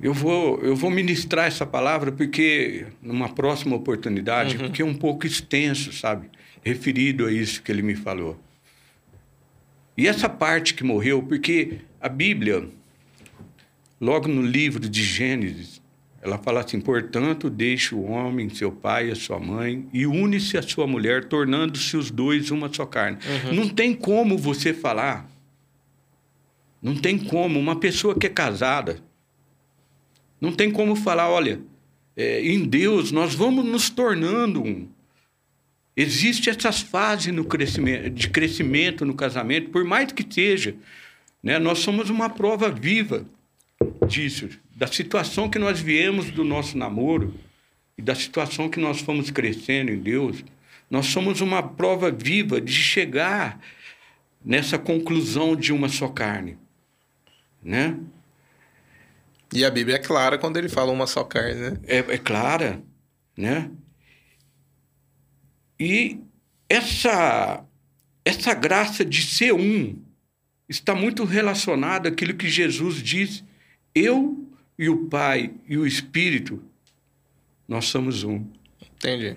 Eu vou, eu vou ministrar essa palavra porque, numa próxima oportunidade, uhum. porque é um pouco extenso, sabe? Referido a isso que ele me falou. E essa parte que morreu, porque a Bíblia, logo no livro de Gênesis, ela fala assim: portanto, deixe o homem, seu pai, a sua mãe, e une-se a sua mulher, tornando-se os dois uma só carne. Uhum. Não tem como você falar. Não tem como. Uma pessoa que é casada, não tem como falar, olha, é, em Deus nós vamos nos tornando um. Existem essas fases no crescimento, de crescimento no casamento, por mais que seja. Né? Nós somos uma prova viva disso, da situação que nós viemos do nosso namoro e da situação que nós fomos crescendo em Deus. Nós somos uma prova viva de chegar nessa conclusão de uma só carne. Né? E a Bíblia é clara quando ele fala uma só carne, né? É, é clara, né? E essa, essa graça de ser um está muito relacionada àquilo que Jesus diz: eu e o Pai e o Espírito, nós somos um. Entendi.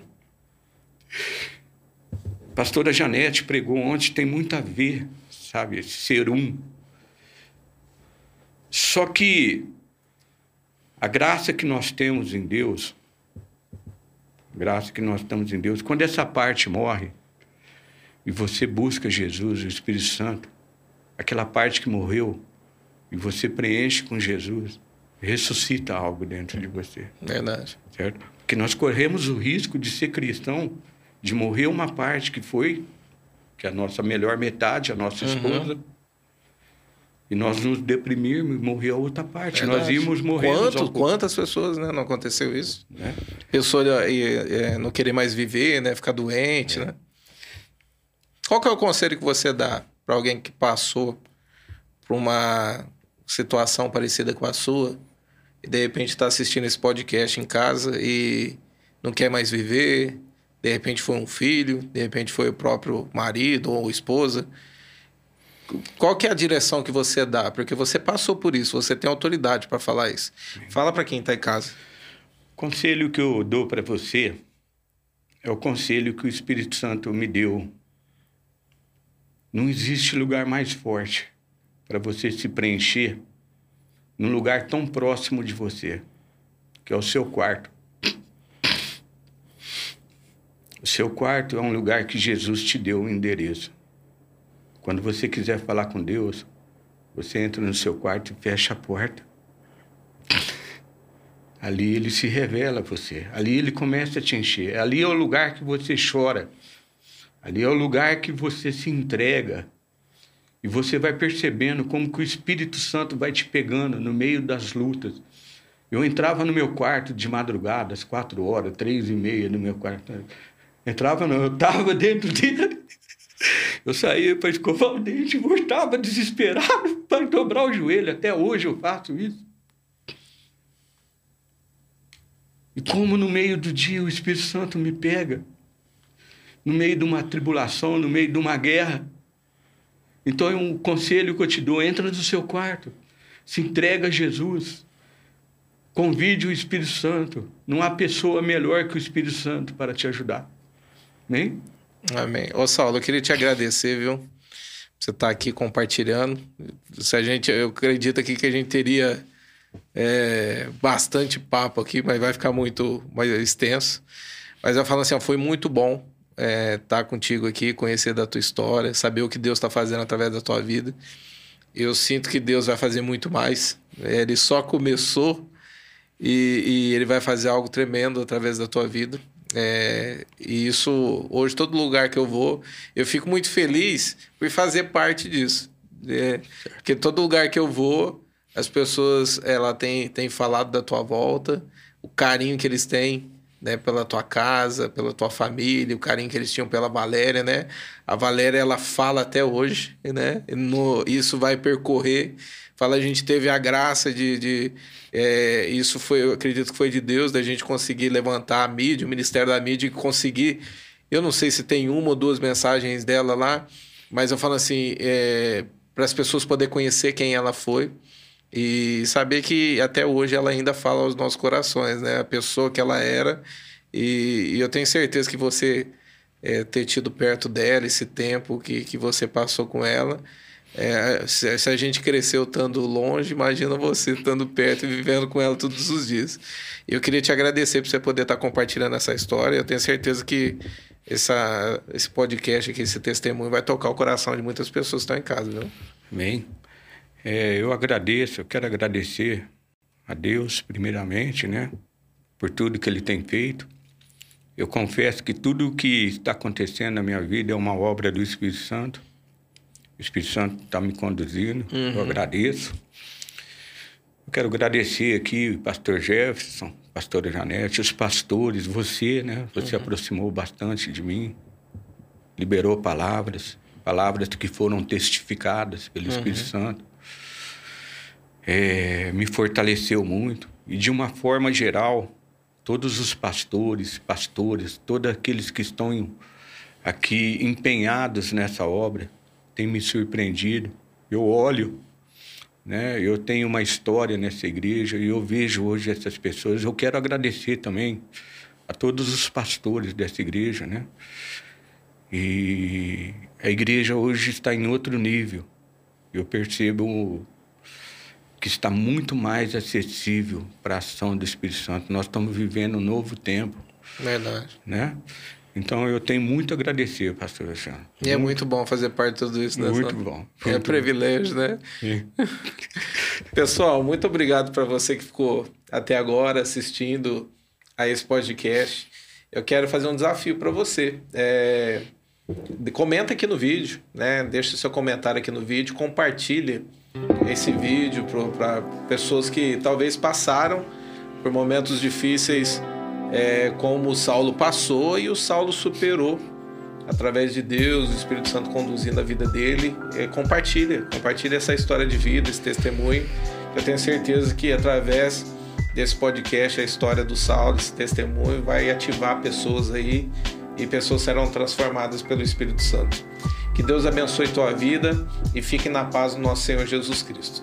Pastora Janete pregou ontem, tem muito a ver, sabe, ser um. Só que a graça que nós temos em Deus, a graça que nós temos em Deus, quando essa parte morre e você busca Jesus, o Espírito Santo, aquela parte que morreu, e você preenche com Jesus, ressuscita algo dentro de você. Verdade. Certo? Porque nós corremos o risco de ser cristão, de morrer uma parte que foi, que é a nossa melhor metade, a nossa uhum. esposa, uhum e nós nos deprimirmos e morrer a outra parte. Verdade. Nós íamos morrer. Quanto, quantas pessoas, né? Não aconteceu isso? É. Pessoa é, não querer mais viver, né? Ficar doente, é. né? Qual que é o conselho que você dá para alguém que passou por uma situação parecida com a sua e de repente está assistindo esse podcast em casa e não quer mais viver, de repente foi um filho, de repente foi o próprio marido ou esposa qual que é a direção que você dá? Porque você passou por isso, você tem autoridade para falar isso. Fala para quem está em casa. O conselho que eu dou para você é o conselho que o Espírito Santo me deu. Não existe lugar mais forte para você se preencher num lugar tão próximo de você, que é o seu quarto. O seu quarto é um lugar que Jesus te deu o um endereço. Quando você quiser falar com Deus, você entra no seu quarto e fecha a porta. Ali ele se revela a você. Ali ele começa a te encher. Ali é o lugar que você chora. Ali é o lugar que você se entrega. E você vai percebendo como que o Espírito Santo vai te pegando no meio das lutas. Eu entrava no meu quarto de madrugada, às quatro horas, três e meia no meu quarto. Entrava, não, eu estava dentro dele. Eu saía para escovar o dente, voltava desesperado para dobrar o joelho. Até hoje eu faço isso. E como no meio do dia o Espírito Santo me pega, no meio de uma tribulação, no meio de uma guerra. Então é um conselho que eu te dou: entra no seu quarto, se entrega a Jesus, convide o Espírito Santo. Não há pessoa melhor que o Espírito Santo para te ajudar. Nem? Amém. Ô, Saulo, eu queria te agradecer, viu? Você estar tá aqui compartilhando. Se a gente, eu acredito aqui que a gente teria é, bastante papo aqui, mas vai ficar muito mais extenso. Mas eu falo assim, foi muito bom estar é, tá contigo aqui, conhecer da tua história, saber o que Deus está fazendo através da tua vida. Eu sinto que Deus vai fazer muito mais. Ele só começou e, e ele vai fazer algo tremendo através da tua vida. É, e isso, hoje, todo lugar que eu vou, eu fico muito feliz por fazer parte disso. É, porque todo lugar que eu vou, as pessoas ela tem, tem falado da tua volta, o carinho que eles têm né, pela tua casa, pela tua família, o carinho que eles tinham pela Valéria, né? A Valéria ela fala até hoje, né? No, isso vai percorrer. Fala, a gente teve a graça de, de é, isso foi, eu acredito que foi de Deus, da gente conseguir levantar a mídia, o Ministério da Mídia, e conseguir. Eu não sei se tem uma ou duas mensagens dela lá, mas eu falo assim, é, para as pessoas poderem conhecer quem ela foi e saber que até hoje ela ainda fala aos nossos corações, né? A pessoa que ela era. E, e eu tenho certeza que você é, ter tido perto dela esse tempo que, que você passou com ela. É, se, se, a gente cresceu estando longe, imagina você estando perto e vivendo com ela todos os dias. Eu queria te agradecer por você poder estar compartilhando essa história. Eu tenho certeza que essa, esse podcast aqui, esse testemunho, vai tocar o coração de muitas pessoas que estão em casa, viu? Amém. É, eu agradeço, eu quero agradecer a Deus, primeiramente, né, por tudo que Ele tem feito. Eu confesso que tudo o que está acontecendo na minha vida é uma obra do Espírito Santo. O Espírito Santo está me conduzindo, uhum. eu agradeço. Eu quero agradecer aqui o pastor Jefferson, pastora Janete, os pastores, você, né? Você uhum. aproximou bastante de mim, liberou palavras, palavras que foram testificadas pelo uhum. Espírito Santo é, me fortaleceu muito. E de uma forma geral, todos os pastores, pastores, todos aqueles que estão aqui empenhados nessa obra, têm me surpreendido. Eu olho, né? Eu tenho uma história nessa igreja e eu vejo hoje essas pessoas. Eu quero agradecer também a todos os pastores dessa igreja, né? E a igreja hoje está em outro nível. Eu percebo que está muito mais acessível para a ação do Espírito Santo. Nós estamos vivendo um novo tempo. Verdade. Né? Então eu tenho muito a agradecer, pastor Alexandre. E é muito bom fazer parte de tudo isso, né? Muito bom. É muito privilégio, bom. né? Sim. Pessoal, muito obrigado para você que ficou até agora assistindo a esse podcast. Eu quero fazer um desafio para você. É... Comenta aqui no vídeo, né? Deixa seu comentário aqui no vídeo, compartilhe esse vídeo para pessoas que talvez passaram por momentos difíceis é, como o Saulo passou e o Saulo superou através de Deus, o Espírito Santo conduzindo a vida dele. É, compartilha, compartilha essa história de vida, esse testemunho. Eu tenho certeza que através desse podcast, a história do Saulo, esse testemunho, vai ativar pessoas aí e pessoas serão transformadas pelo Espírito Santo. Que Deus abençoe tua vida e fique na paz do nosso Senhor Jesus Cristo.